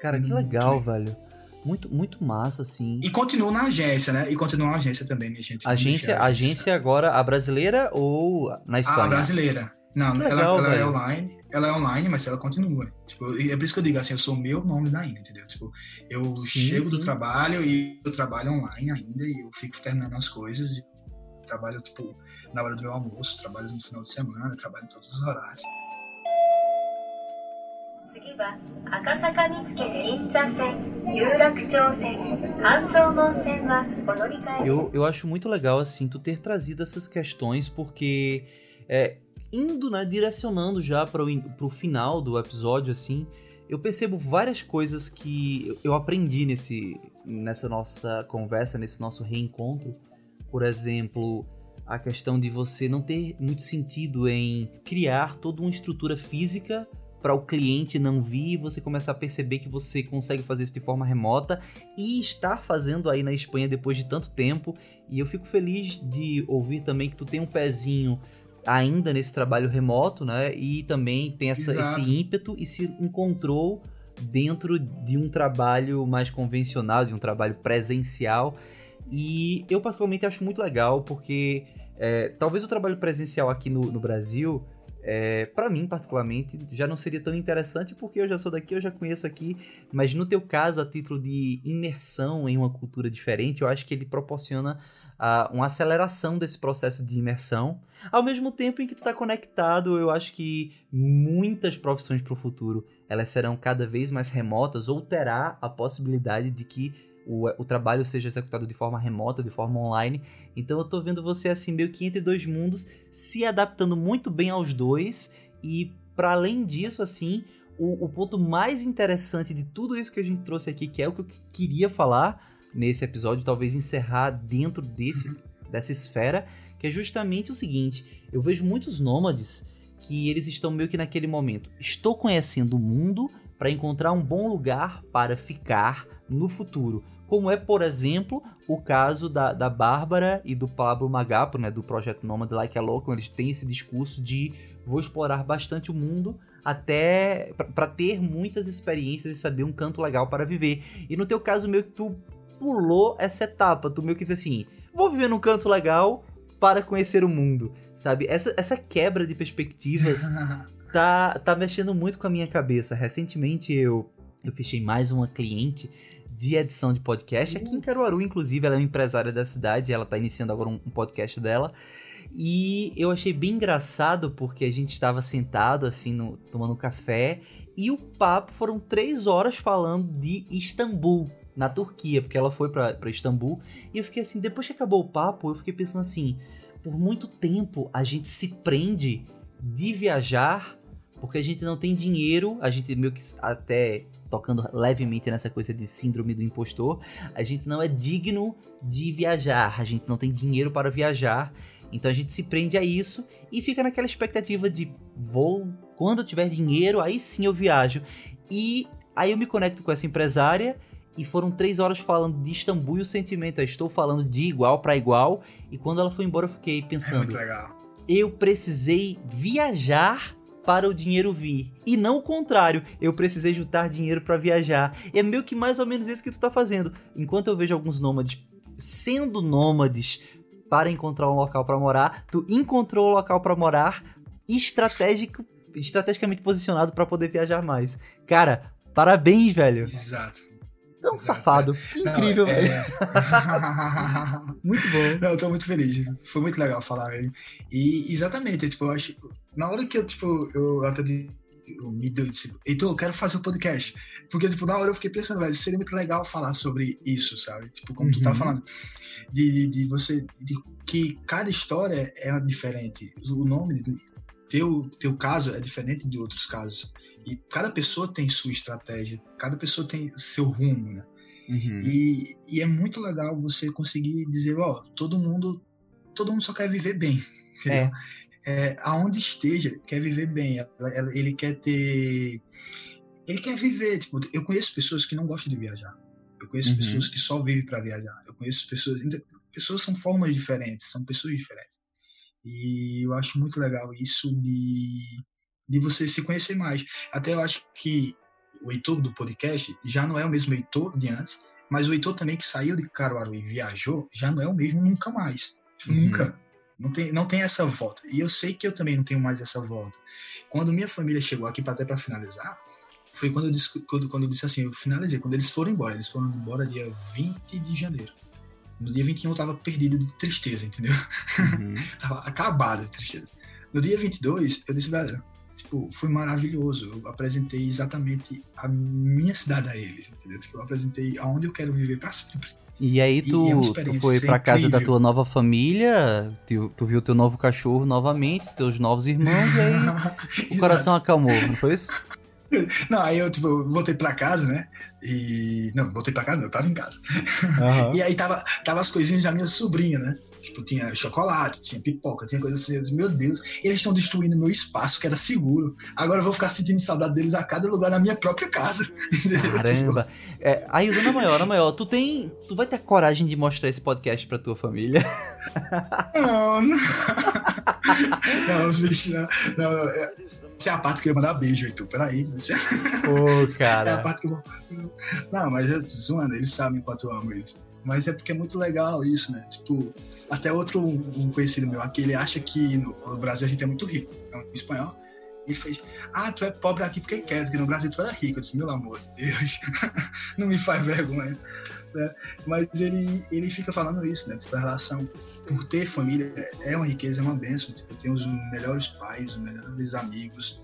Cara, que Muito legal, bem. velho. Muito, muito massa, assim. E continuo na agência, né? E continuo na agência também, minha gente. Agência, a agência agora, a brasileira ou na Espanha? Ah, brasileira. Não, legal, ela, ela é online, ela é online, mas ela continua. Tipo, é por isso que eu digo assim, eu sou meu nome da ainda, entendeu? Tipo, eu sim, chego sim. do trabalho e eu trabalho online ainda e eu fico terminando as coisas. trabalho, tipo, na hora do meu almoço, trabalho no final de semana, trabalho em todos os horários. Eu, eu acho muito legal assim tu ter trazido essas questões porque é, indo, né, direcionando já para o final do episódio, assim, eu percebo várias coisas que eu- aprendi nesse, nessa nossa conversa, nesse nosso reencontro. Por exemplo, a questão de você não ter muito sentido em criar toda uma estrutura física para o cliente não vir você começar a perceber que você consegue fazer isso de forma remota e estar fazendo aí na Espanha depois de tanto tempo. E eu fico feliz de ouvir também que tu tem um pezinho ainda nesse trabalho remoto, né? E também tem essa, esse ímpeto e se encontrou dentro de um trabalho mais convencional, de um trabalho presencial. E eu particularmente acho muito legal porque é, talvez o trabalho presencial aqui no, no Brasil é, para mim, particularmente, já não seria tão interessante porque eu já sou daqui, eu já conheço aqui. Mas no teu caso, a título de imersão em uma cultura diferente, eu acho que ele proporciona uma aceleração desse processo de imersão. Ao mesmo tempo em que tu está conectado, eu acho que muitas profissões para o futuro elas serão cada vez mais remotas ou terá a possibilidade de que o, o trabalho seja executado de forma remota, de forma online. Então eu tô vendo você assim meio que entre dois mundos, se adaptando muito bem aos dois e para além disso assim, o, o ponto mais interessante de tudo isso que a gente trouxe aqui, que é o que eu queria falar nesse episódio, talvez encerrar dentro desse dessa esfera, que é justamente o seguinte: eu vejo muitos nômades que eles estão meio que naquele momento. Estou conhecendo o mundo para encontrar um bom lugar para ficar no futuro. Como é, por exemplo, o caso da, da Bárbara e do Pablo Magapo, né, do projeto Nomad Like a Local. Eles têm esse discurso de vou explorar bastante o mundo até para ter muitas experiências e saber um canto legal para viver. E no teu caso, meio que tu pulou essa etapa, tu meio que disse assim, vou viver num canto legal para conhecer o mundo, sabe? Essa, essa quebra de perspectivas tá, tá mexendo muito com a minha cabeça. Recentemente eu, eu fechei mais uma cliente de edição de podcast aqui em Caruaru, inclusive, ela é uma empresária da cidade, ela tá iniciando agora um, um podcast dela. E eu achei bem engraçado porque a gente estava sentado assim, no, tomando café, e o papo foram três horas falando de Istambul, na Turquia, porque ela foi para Istambul. E eu fiquei assim, depois que acabou o papo, eu fiquei pensando assim: por muito tempo a gente se prende de viajar porque a gente não tem dinheiro, a gente meio que até tocando levemente nessa coisa de síndrome do impostor, a gente não é digno de viajar, a gente não tem dinheiro para viajar, então a gente se prende a isso e fica naquela expectativa de vou, quando eu tiver dinheiro, aí sim eu viajo. E aí eu me conecto com essa empresária e foram três horas falando de Istambul e o sentimento. Eu estou falando de igual para igual. E quando ela foi embora, eu fiquei pensando. É muito legal. Eu precisei viajar para o dinheiro vir. E não o contrário, eu precisei juntar dinheiro para viajar. É meio que mais ou menos isso que tu tá fazendo. Enquanto eu vejo alguns nômades sendo nômades para encontrar um local para morar, tu encontrou o local para morar estratégico, estrategicamente posicionado para poder viajar mais. Cara, parabéns, velho. Exato. Tão Exato, safado. É. Que incrível, Não, é... velho. muito bom. Não, eu tô muito feliz. Foi muito legal falar, velho. E exatamente, tipo, eu acho. Na hora que eu, tipo, eu até eu me deu disse, Heitor, eu quero fazer um podcast. Porque, tipo, na hora eu fiquei pensando, velho, seria muito legal falar sobre isso, sabe? Tipo, como uhum. tu tá falando. De, de você. De, que cada história é diferente. O nome, teu, teu caso é diferente de outros casos. E cada pessoa tem sua estratégia, cada pessoa tem seu rumo, né? Uhum. E, e é muito legal você conseguir dizer, ó, todo mundo, todo mundo só quer viver bem, entendeu? É. é aonde esteja, quer viver bem. Ele quer ter, ele quer viver. Tipo, eu conheço pessoas que não gostam de viajar. Eu conheço uhum. pessoas que só vivem para viajar. Eu conheço pessoas, pessoas são formas diferentes, são pessoas diferentes. E eu acho muito legal isso de de você se conhecer mais. Até eu acho que o Heitor do podcast já não é o mesmo Heitor de antes, mas o Heitor também que saiu de Caruaru e viajou já não é o mesmo nunca mais. Uhum. Nunca. Não tem, não tem essa volta. E eu sei que eu também não tenho mais essa volta. Quando minha família chegou aqui, até para finalizar, foi quando eu, disse, quando, quando eu disse assim, eu finalizei, quando eles foram embora. Eles foram embora dia 20 de janeiro. No dia 21 eu tava perdido de tristeza, entendeu? Uhum. tava acabado de tristeza. No dia 22, eu disse, velho, tipo, foi maravilhoso. Eu apresentei exatamente a minha cidade a eles, entendeu? Tipo, eu apresentei aonde eu quero viver para sempre. E aí tu, e é tu foi pra casa da tua nova família, tu, tu, viu teu novo cachorro novamente, teus novos irmãos, e aí o coração acalmou, não foi isso? Não, aí eu, tipo, voltei pra casa, né? E. Não, voltei pra casa, eu tava em casa. Uhum. E aí tava, tava as coisinhas da minha sobrinha, né? Tipo, tinha chocolate, tinha pipoca, tinha coisa assim. Eu disse, meu Deus, eles estão destruindo meu espaço, que era seguro. Agora eu vou ficar sentindo saudade deles a cada lugar na minha própria casa. Caramba. Tipo... É, aí, Ana Maior, Ana Maior, tu tem. Tu vai ter coragem de mostrar esse podcast pra tua família? Não, não. não, os bichos, não. não é, essa é a parte que eu ia mandar beijo, Heitor. Peraí. Ô, cara. É a parte que eu Não, mas eu zoando, eles sabem quanto eu amo eles. Mas é porque é muito legal isso, né? Tipo, até outro um conhecido meu aqui, ele acha que no Brasil a gente é muito rico. É um espanhol. Ele fez, ah, tu é pobre aqui porque quer, que no Brasil tu era rico. Eu disse, meu amor de Deus, não me faz vergonha. Né? Mas ele, ele fica falando isso, né? Tipo, a relação por ter família é uma riqueza, é uma bênção. Tipo, eu tenho os melhores pais, os melhores amigos,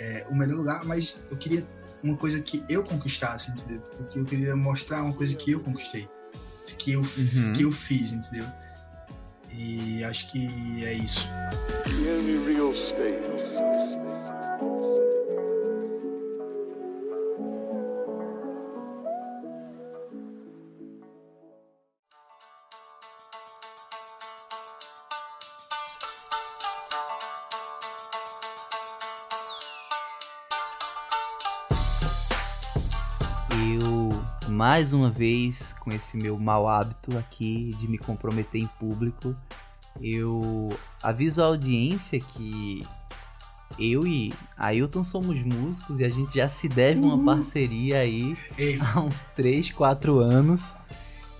é, o melhor lugar, mas eu queria uma coisa que eu conquistasse, entendeu? Porque eu queria mostrar uma coisa que eu conquistei, que eu, uhum. que eu fiz, entendeu? E acho que é isso. Mais uma vez com esse meu mau hábito aqui de me comprometer em público. Eu aviso a audiência que eu e Ailton somos músicos e a gente já se deve uma parceria aí há uns 3, 4 anos.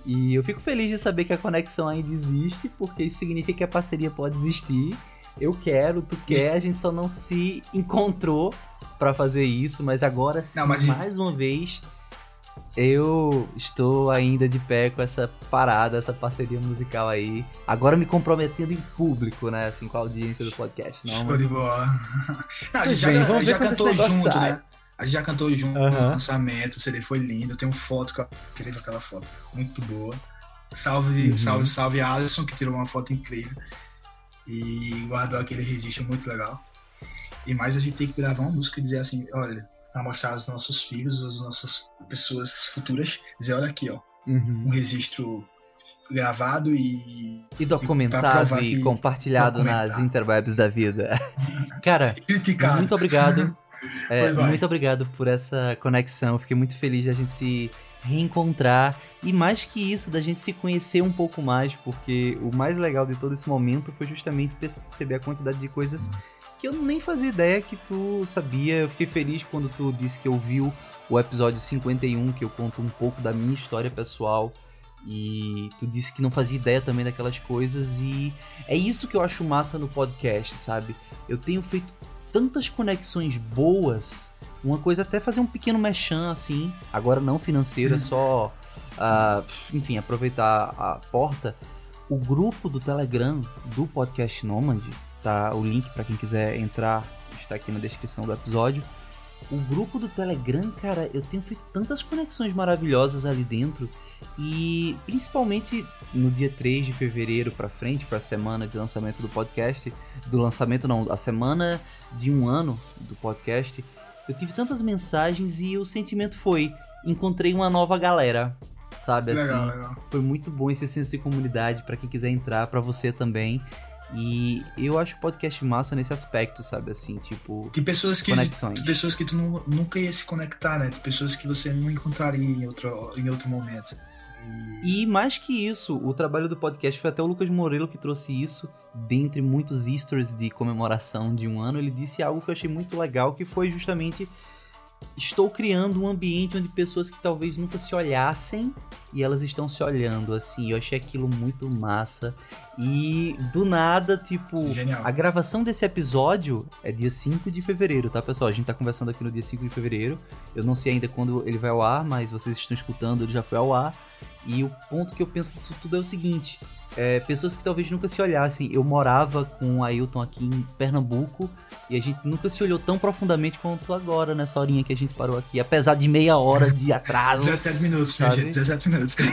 E eu fico feliz de saber que a conexão ainda existe, porque isso significa que a parceria pode existir. Eu quero, tu quer, a gente só não se encontrou para fazer isso, mas agora sim, não, mas... mais uma vez, eu estou ainda de pé com essa parada, essa parceria musical aí. Agora me comprometendo em público, né? Assim, com a audiência do podcast. Não, Show de bola. Não, a gente já, bem, já cantou junto, sai. né? A gente já cantou junto uhum. no lançamento, o CD foi lindo. Tem uma foto, que eu queria aquela foto, muito boa. Salve, uhum. salve, salve Alisson, que tirou uma foto incrível. E guardou aquele registro muito legal. E mais a gente tem que gravar uma música e dizer assim, olha, para mostrar aos nossos filhos, às nossas pessoas futuras, dizer, olha aqui, ó, Uhum. um registro gravado e E documentado e que- compartilhado nas interwebs da vida. Cara, criticado. muito obrigado. É, muito obrigado por essa conexão. Fiquei muito feliz de a gente se reencontrar. E mais que isso, da gente se conhecer um pouco mais, porque o mais legal de todo esse momento foi justamente perceber a quantidade de coisas que eu nem fazia ideia que tu sabia. Eu fiquei feliz quando tu disse que ouviu o episódio 51, que eu conto um pouco da minha história pessoal. E tu disse que não fazia ideia também daquelas coisas. E é isso que eu acho massa no podcast, sabe? Eu tenho feito tantas conexões boas. Uma coisa é até fazer um pequeno mechan assim, agora não financeiro, é só, ah, enfim, aproveitar a porta. O grupo do Telegram do Podcast Nomad, tá? O link para quem quiser entrar está aqui na descrição do episódio. O grupo do Telegram, cara, eu tenho feito tantas conexões maravilhosas ali dentro. E principalmente no dia 3 de fevereiro pra frente, foi a semana de lançamento do podcast. Do lançamento, não, a semana de um ano do podcast. Eu tive tantas mensagens e o sentimento foi: encontrei uma nova galera. Sabe Legal, assim? legal. Foi muito bom esse senso de comunidade pra quem quiser entrar, pra você também. E eu acho o podcast massa nesse aspecto, sabe? Assim, tipo, Tem pessoas que conexões. pessoas que tu nu- nunca ia se conectar, né? Tem pessoas que você não encontraria em outro, em outro momento. E, E mais que isso, o trabalho do podcast foi até o Lucas Morelo que trouxe isso, dentre muitos easters de comemoração de um ano, ele disse algo que eu achei muito legal, que foi justamente estou criando um ambiente onde pessoas que talvez nunca se olhassem e elas estão se olhando assim. Eu achei aquilo muito massa. E do nada, tipo, Genial. a gravação desse episódio é dia 5 de fevereiro, tá, pessoal? A gente tá conversando aqui no dia 5 de fevereiro. Eu não sei ainda quando ele vai ao ar, mas vocês estão escutando, ele já foi ao ar. E o ponto que eu penso disso tudo é o seguinte: é, pessoas que talvez nunca se olhassem. Eu morava com o Ailton aqui em Pernambuco e a gente nunca se olhou tão profundamente quanto agora, nessa horinha que a gente parou aqui. Apesar de meia hora de atraso. 17 minutos, minha gente, 17 minutos.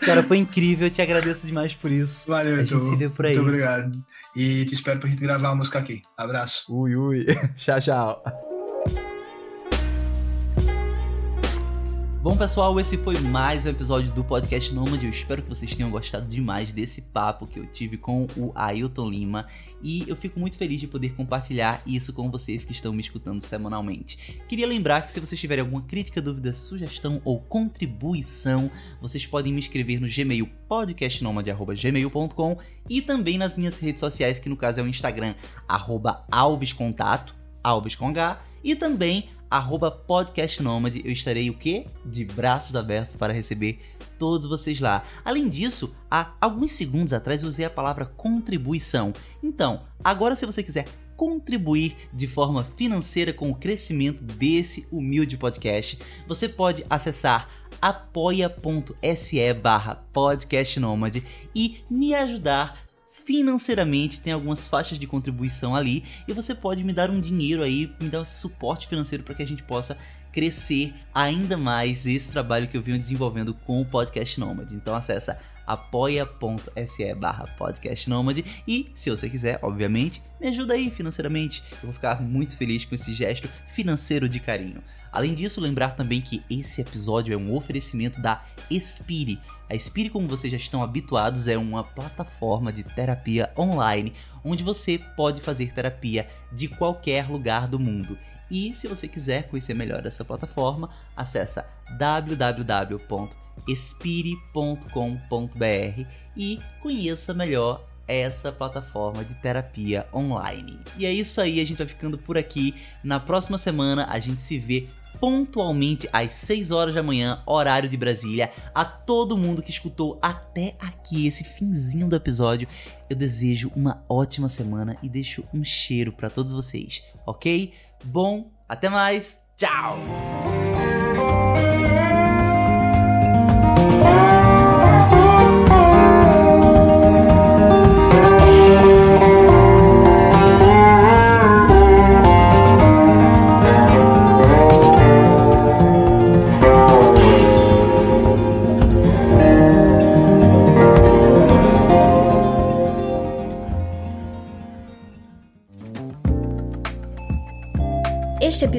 Cara, foi incrível, eu te agradeço demais por isso. Valeu, A gente Heitor. se vê por aí. Muito obrigado. E te espero pra gente gravar uma música aqui. Abraço. Ui, ui. tchau, tchau. Bom, pessoal, esse foi mais um episódio do Podcast Nômade. Eu espero que vocês tenham gostado demais desse papo que eu tive com o Ailton Lima. E eu fico muito feliz de poder compartilhar isso com vocês que estão me escutando semanalmente. Queria lembrar que se vocês tiverem alguma crítica, dúvida, sugestão ou contribuição, vocês podem me escrever no Gmail podcastnomade.gmail.com e também nas minhas redes sociais, que no caso é o Instagram, arroba alvescontato, alves com H, e também arroba podcastnomade. Eu estarei o quê? De braços abertos para receber todos vocês lá. Além disso, há alguns segundos atrás eu usei a palavra contribuição. Então, agora se você quiser contribuir de forma financeira com o crescimento desse humilde podcast, você pode acessar apoia.se barra podcastnomade e me ajudar financeiramente, tem algumas faixas de contribuição ali e você pode me dar um dinheiro aí, me dar esse suporte financeiro para que a gente possa crescer ainda mais esse trabalho que eu venho desenvolvendo com o Podcast Nômade. Então acessa apoia.se barra e se você quiser, obviamente, me ajuda aí financeiramente. Eu vou ficar muito feliz com esse gesto financeiro de carinho. Além disso, lembrar também que esse episódio é um oferecimento da Espire. A Espire, como vocês já estão habituados, é uma plataforma de terapia online onde você pode fazer terapia de qualquer lugar do mundo. E se você quiser conhecer melhor essa plataforma, acessa www.espire.com.br e conheça melhor essa plataforma de terapia online. E é isso aí, a gente vai ficando por aqui. Na próxima semana a gente se vê pontualmente às 6 horas da manhã, horário de Brasília. A todo mundo que escutou até aqui esse finzinho do episódio, eu desejo uma ótima semana e deixo um cheiro para todos vocês, ok? Bom, até mais. Tchau.